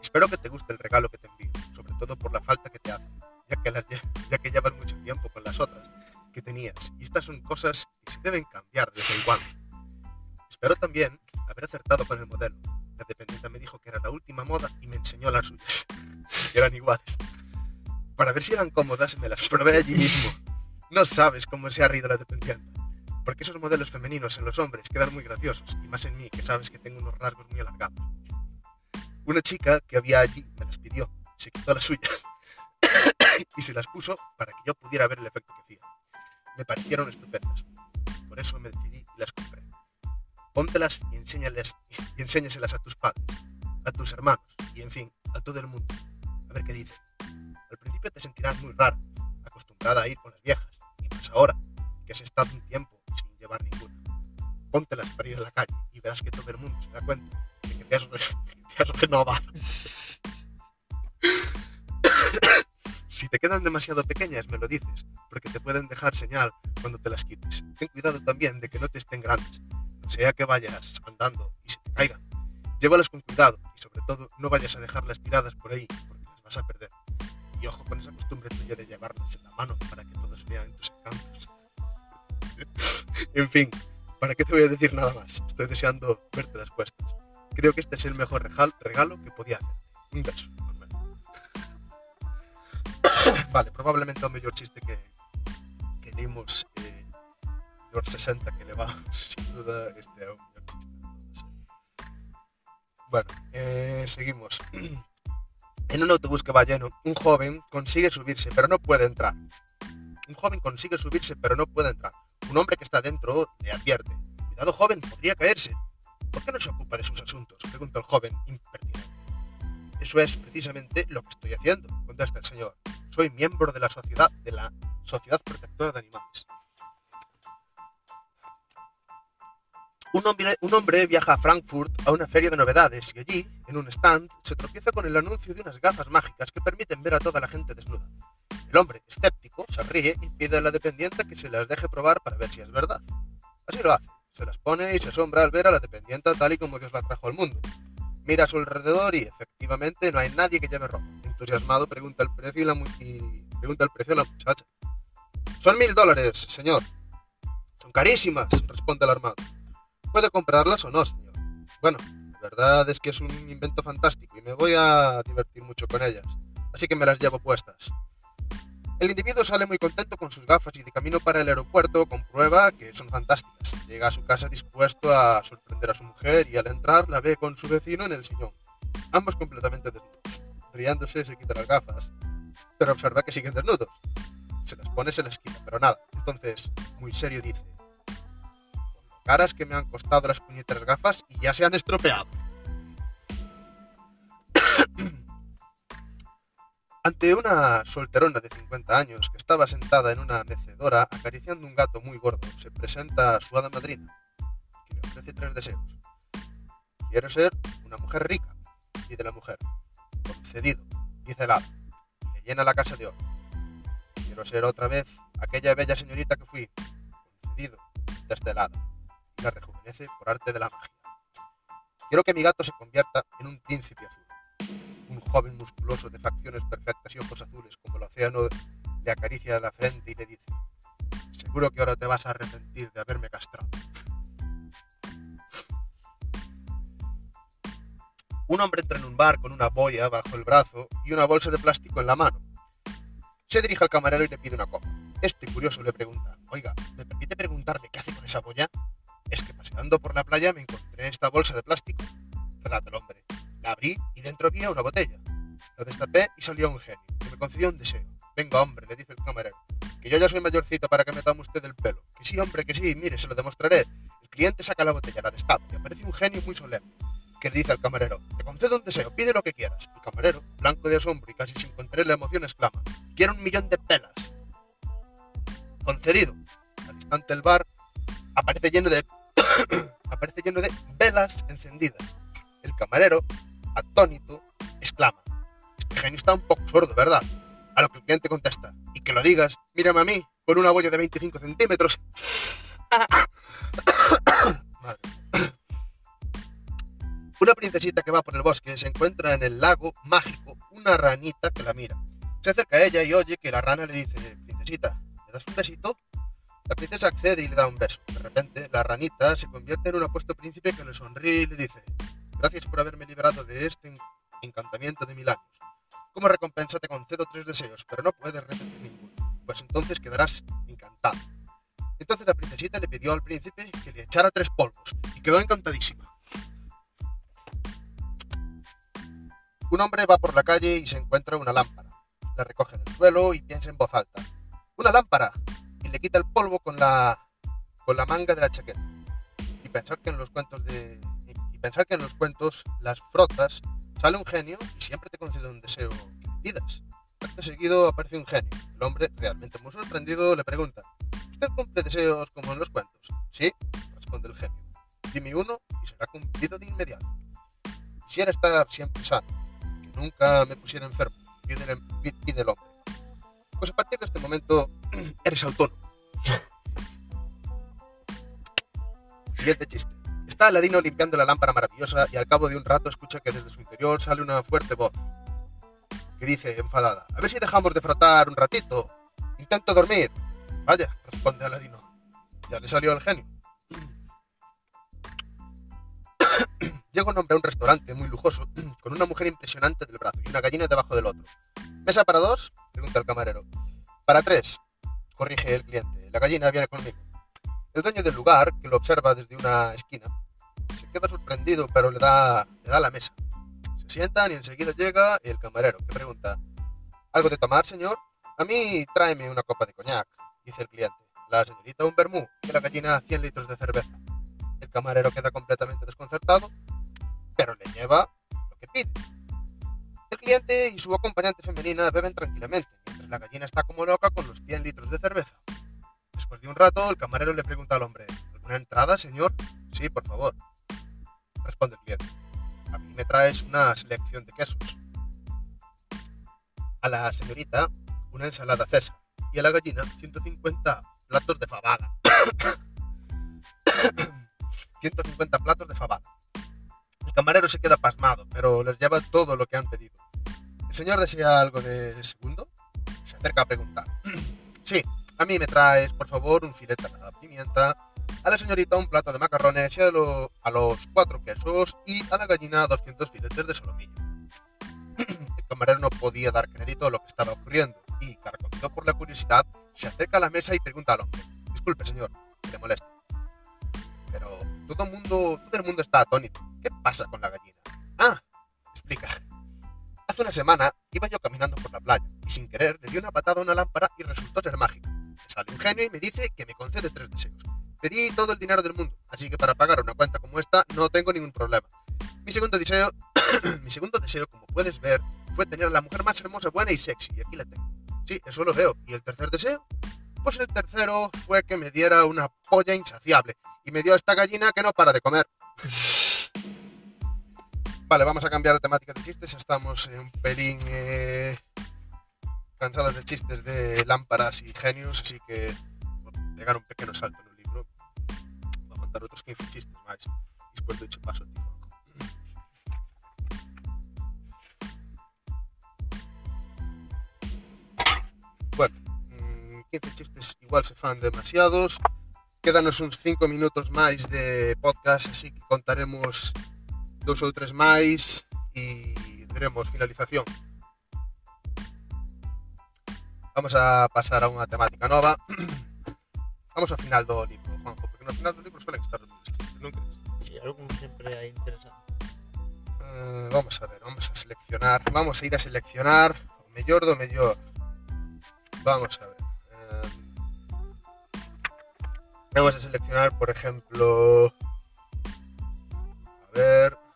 espero que te guste el regalo que te envío, sobre todo por la falta que te hace, ya que, las, ya que llevas mucho tiempo con las otras que tenías, y estas son cosas que se deben cambiar de vez en cuando. Espero también haber acertado con el modelo, la dependiente me dijo que era la última moda y me enseñó las suyas, eran iguales. Para ver si eran cómodas, me las probé allí mismo. No sabes cómo se ha rido la dependiente. Porque esos modelos femeninos en los hombres quedan muy graciosos, y más en mí, que sabes que tengo unos rasgos muy alargados. Una chica que había allí me las pidió, se quitó las suyas y se las puso para que yo pudiera ver el efecto que hacía. Me parecieron estupendas. Por eso me decidí y las compré póntelas y, enséñales, y enséñaselas a tus padres, a tus hermanos y, en fin, a todo el mundo. A ver qué dice. Al principio te sentirás muy raro, acostumbrada a ir con las viejas, y más ahora, que has estado un tiempo sin llevar ninguna. Póntelas para ir a la calle y verás que todo el mundo se da cuenta de que te has, te has renovado. Si te quedan demasiado pequeñas, me lo dices, porque te pueden dejar señal cuando te las quites. Ten cuidado también de que no te estén grandes, sea que vayas andando y se te caigan. Llévalas con cuidado y sobre todo no vayas a dejarlas tiradas por ahí porque las vas a perder. Y ojo con esa costumbre tuya de llevarlas en la mano para que todos vean tus encantos. en fin, ¿para qué te voy a decir nada más? Estoy deseando verte las puestas. Creo que este es el mejor regalo que podía hacer. Un beso. vale, probablemente el mejor chiste que, que eh, los 60 que le va sin duda este a un Bueno, eh, seguimos. En un autobús que va lleno, un joven consigue subirse, pero no puede entrar. Un joven consigue subirse, pero no puede entrar. Un hombre que está dentro le advierte. Cuidado, joven, podría caerse. ¿Por qué no se ocupa de sus asuntos? Pregunta el joven, impertinente. Eso es precisamente lo que estoy haciendo, contesta el señor. Soy miembro de la sociedad, de la Sociedad Protectora de Animales. Un hombre, viaja a Frankfurt a una feria de novedades y allí, en un stand, se tropieza con el anuncio de unas gafas mágicas que permiten ver a toda la gente desnuda. El hombre, escéptico, se ríe y pide a la dependiente que se las deje probar para ver si es verdad. Así lo hace. Se las pone y se asombra al ver a la dependiente tal y como Dios la trajo al mundo. Mira a su alrededor y efectivamente no hay nadie que lleve ropa. Entusiasmado pregunta el precio, y la, y pregunta el precio a la muchacha. Son mil dólares, señor. Son carísimas, responde el armado. Puede comprarlas o no, señor. Bueno, la verdad es que es un invento fantástico y me voy a divertir mucho con ellas, así que me las llevo puestas. El individuo sale muy contento con sus gafas y de camino para el aeropuerto comprueba que son fantásticas. Llega a su casa dispuesto a sorprender a su mujer y al entrar la ve con su vecino en el sillón, ambos completamente desnudos. Riéndose se quita las gafas, pero observa que siguen desnudos. Se las pone, se las quita, pero nada. Entonces, muy serio dice, caras que me han costado las puñeteras gafas y ya se han estropeado. Ante una solterona de 50 años que estaba sentada en una mecedora acariciando un gato muy gordo, se presenta su hada madrina, que le ofrece tres deseos. Quiero ser una mujer rica, dice la mujer. Concedido, dice el hada, y le llena la casa de oro. Quiero ser otra vez aquella bella señorita que fui. Concedido, desde el hada y la rejuvenece por arte de la magia. Quiero que mi gato se convierta en un príncipe azul. Un joven musculoso de facciones perfectas y ojos azules como el océano le acaricia la frente y le dice, seguro que ahora te vas a arrepentir de haberme castrado. Un hombre entra en un bar con una boya bajo el brazo y una bolsa de plástico en la mano. Se dirige al camarero y le pide una copa. Este curioso le pregunta, oiga, ¿me permite preguntarle qué hace con esa boya? Es que paseando por la playa me encontré esta bolsa de plástico. Relata el hombre. La abrí y dentro había una botella. La destapé y salió un genio, que me concedió un deseo. Venga, hombre, le dice el camarero, que yo ya soy mayorcito para que me tome usted el pelo. Que sí, hombre, que sí, mire, se lo demostraré. El cliente saca la botella, la destapa y aparece un genio muy solemne que le dice al camarero, te concedo un deseo, pide lo que quieras. El camarero, blanco de asombro y casi sin contener la emoción, exclama, quiero un millón de pelas. Concedido. Al instante el bar aparece lleno de aparece lleno de velas encendidas. El camarero, atónito, exclama, este genio está un poco sordo, ¿verdad? A lo que el cliente contesta, y que lo digas, mírame a mí, con una boya de 25 centímetros. Madre. Una princesita que va por el bosque se encuentra en el lago mágico una ranita que la mira. Se acerca a ella y oye que la rana le dice, princesita, ¿me das un besito? La princesa accede y le da un beso. De repente, la ranita se convierte en un apuesto príncipe que le sonríe y le dice, gracias por haberme liberado de este encantamiento de mil años. Como recompensa te concedo tres deseos, pero no puedes repetir ninguno, pues entonces quedarás encantado. Entonces la princesita le pidió al príncipe que le echara tres polvos y quedó encantadísima. Un hombre va por la calle y se encuentra una lámpara. La recoge del suelo y piensa en voz alta. ¡Una lámpara! Y le quita el polvo con la, con la manga de la chaqueta. Y pensar que en los cuentos de. Y pensar que en los cuentos las frotas sale un genio y siempre te concede un deseo que pidas. Acto seguido aparece un genio. El hombre, realmente muy sorprendido, le pregunta: ¿Usted cumple deseos como en los cuentos? Sí, responde el genio. Dime uno y será cumplido de inmediato. Quisiera estar siempre sano nunca me pusiera enfermo, pide el, pide el hombre. Pues a partir de este momento eres autónomo. Siguiente chiste. Está Aladino limpiando la lámpara maravillosa y al cabo de un rato escucha que desde su interior sale una fuerte voz que dice enfadada, a ver si dejamos de frotar un ratito. Intento dormir. Vaya, responde Aladino. Ya le salió el genio. Llega un hombre a un restaurante muy lujoso, con una mujer impresionante del brazo y una gallina debajo del otro. ¿Mesa para dos? pregunta el camarero. Para tres, corrige el cliente. La gallina viene conmigo. El dueño del lugar, que lo observa desde una esquina, se queda sorprendido, pero le da, le da la mesa. Se sientan y enseguida llega el camarero, que pregunta, ¿algo de tomar, señor? A mí tráeme una copa de coñac, dice el cliente. La señorita un vermú y la gallina 100 litros de cerveza. El camarero queda completamente desconcertado pero le lleva lo que pide. El cliente y su acompañante femenina beben tranquilamente, mientras la gallina está como loca con los 100 litros de cerveza. Después de un rato, el camarero le pregunta al hombre, ¿alguna entrada, señor? Sí, por favor. Responde el cliente. A mí me traes una selección de quesos. A la señorita, una ensalada césar. Y a la gallina, 150 platos de fabada. 150 platos de fabada camarero se queda pasmado, pero les lleva todo lo que han pedido. ¿El señor desea algo de segundo? Se acerca a preguntar. sí, a mí me traes, por favor, un filete de pimienta, a la señorita un plato de macarrones y a, a los cuatro quesos y a la gallina 200 filetes de solomillo. El camarero no podía dar crédito a lo que estaba ocurriendo y, carcomido por la curiosidad, se acerca a la mesa y pregunta al hombre, disculpe señor, que le molesta. Pero todo el mundo, todo el mundo está atónito. ¿Qué pasa con la gallina? Ah, explica. Hace una semana iba yo caminando por la playa y sin querer le di una patada a una lámpara y resultó ser mágica. Me sale un genio y me dice que me concede tres deseos. Pedí todo el dinero del mundo, así que para pagar una cuenta como esta no tengo ningún problema. Mi segundo deseo, mi segundo deseo, como puedes ver, fue tener a la mujer más hermosa, buena y sexy, y aquí la tengo. Sí, eso lo veo. ¿Y el tercer deseo? Pues el tercero fue que me diera una polla insaciable y me dio esta gallina que no para de comer. Vale, vamos a cambiar de temática de chistes. Estamos un pelín eh, cansados de chistes de lámparas y genios, así que a pegar un pequeño salto en el libro. Voy a contar outros 15 chistes máis. Despois de paso ti, Juanjo. Bueno, mm, 15 chistes igual se fan demasiados. Quédanos uns 5 minutos máis de podcast, así que contaremos dous ou tres máis e teremos finalización. Vamos a pasar a unha temática nova. Vamos ao final do libro, Juanjo, porque no final do libro suelen estar os chistes, non crees? Sí, algo sempre hai interesante. Uh, vamos a ver, vamos a seleccionar, vamos a ir a seleccionar o mellor do mellor. Vamos a ver. Uh, vamos a seleccionar, por ejemplo, a ver.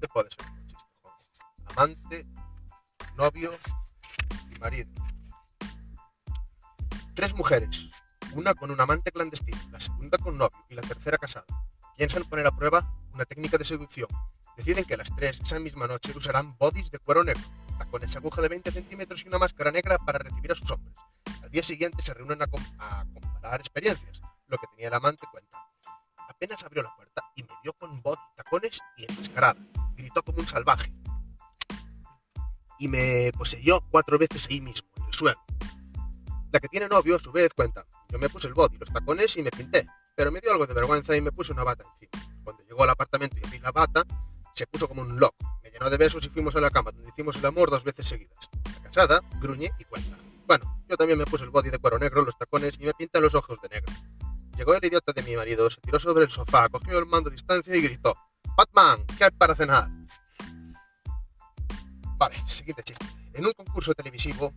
Este, puede ser. Amante, novio y marido. Tres mujeres, una con un amante clandestino, la segunda con novio y la tercera casada. Piensan poner a prueba una técnica de seducción. Deciden que las tres esa misma noche usarán bodies de cuero negro, tacones aguja de 20 centímetros y una máscara negra para recibir a sus hombres. Al día siguiente se reúnen a comparar experiencias. Lo que tenía el amante cuenta. Apenas abrió la puerta y me vio con body, tacones y enmascarada. Gritó como un salvaje. Y me poseyó cuatro veces ahí mismo, en el suelo. La que tiene novio, a su vez, cuenta. Yo me puse el body, los tacones y me pinté, pero me dio algo de vergüenza y me puse una bata encima. Cuando llegó al apartamento y abrí la bata, se puso como un loco. Me llenó de besos y fuimos a la cama, donde hicimos el amor dos veces seguidas. La casada, gruñe y cuenta. Bueno, yo también me puse el body de cuero negro, los tacones y me pinté los ojos de negro. Llegó el idiota de mi marido, se tiró sobre el sofá, cogió el mando a distancia y gritó: Batman, ¿qué hay para cenar? Vale, siguiente chiste. En un concurso televisivo,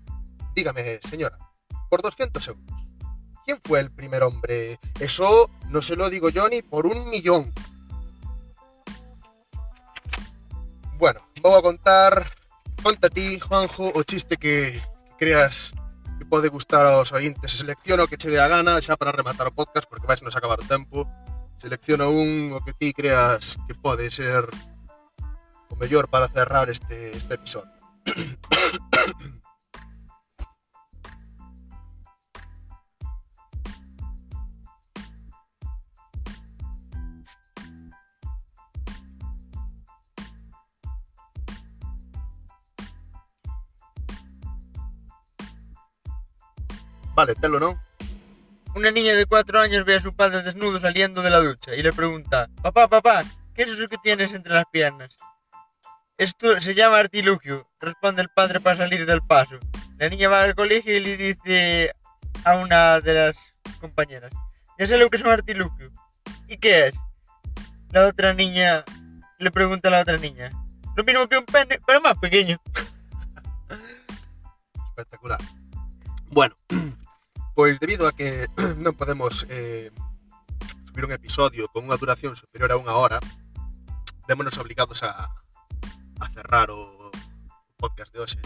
dígame, señora, por 200 euros. ¿Quién fue el primer hombre? Eso no se lo digo yo ni por un millón. Bueno, voy a contar, conta ti, Juanjo, o chiste que, creas que pode gustar aos ointes. Se selecciono que che dé a gana xa para rematar o podcast porque vais nos acabar o tempo. Selecciona un o que ti creas que pode ser o mellor para cerrar este, este episodio. Vale, telo, ¿no? Una niña de cuatro años ve a su padre desnudo saliendo de la ducha y le pregunta, papá, papá, ¿qué es eso que tienes entre las piernas? Esto se llama artilugio, responde el padre para salir del paso. La niña va al colegio y le dice a una de las compañeras, ya sé lo que es un artilugio. ¿Y qué es? La otra niña le pregunta a la otra niña, lo mismo que un pene, pero más pequeño. Espectacular. Bueno, Pois debido a que non podemos eh, subir un episodio con unha duración superior a unha hora, vémonos obligados a, a cerrar o podcast de hoxe.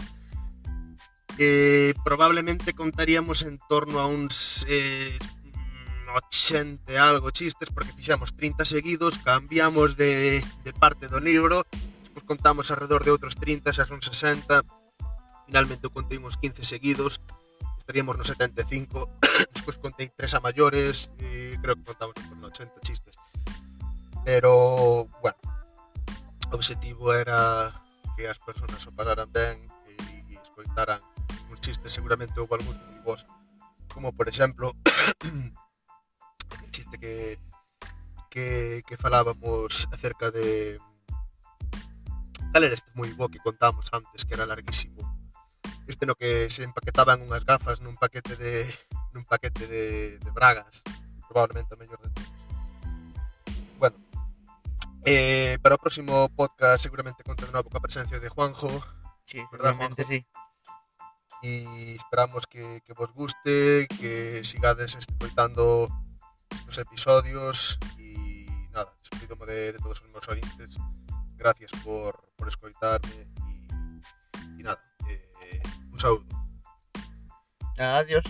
Eh, probablemente contaríamos en torno a uns eh, 80 e algo chistes porque fixamos 30 seguidos, cambiamos de, de parte do libro, despois contamos alrededor de outros 30, xa son 60, finalmente o contei uns 15 seguidos, estaríamos no 75, despois contei tres a maiores, e creo que contamos por 80 chistes. Pero, bueno, o objetivo era que as persoas o pasaran ben e, e escoitaran un chiste, seguramente houve algún moi vos, como por exemplo, el chiste que, que, que falábamos acerca de, cal era este moi bo que contamos antes que era larguísimo este no que se empaquetaban unhas gafas nun paquete de nun paquete de, de bragas probablemente o mellor de todos. Bueno eh, para o próximo podcast seguramente novo coa presencia de Juanjo. Sí, ¿Verdad, seguramente sí. e esperamos que, que vos guste que sigades escoitando os episodios e nada, despídome de, de todos os meus ointes. Gracias por, por escoitarme e, nada, un Adiós.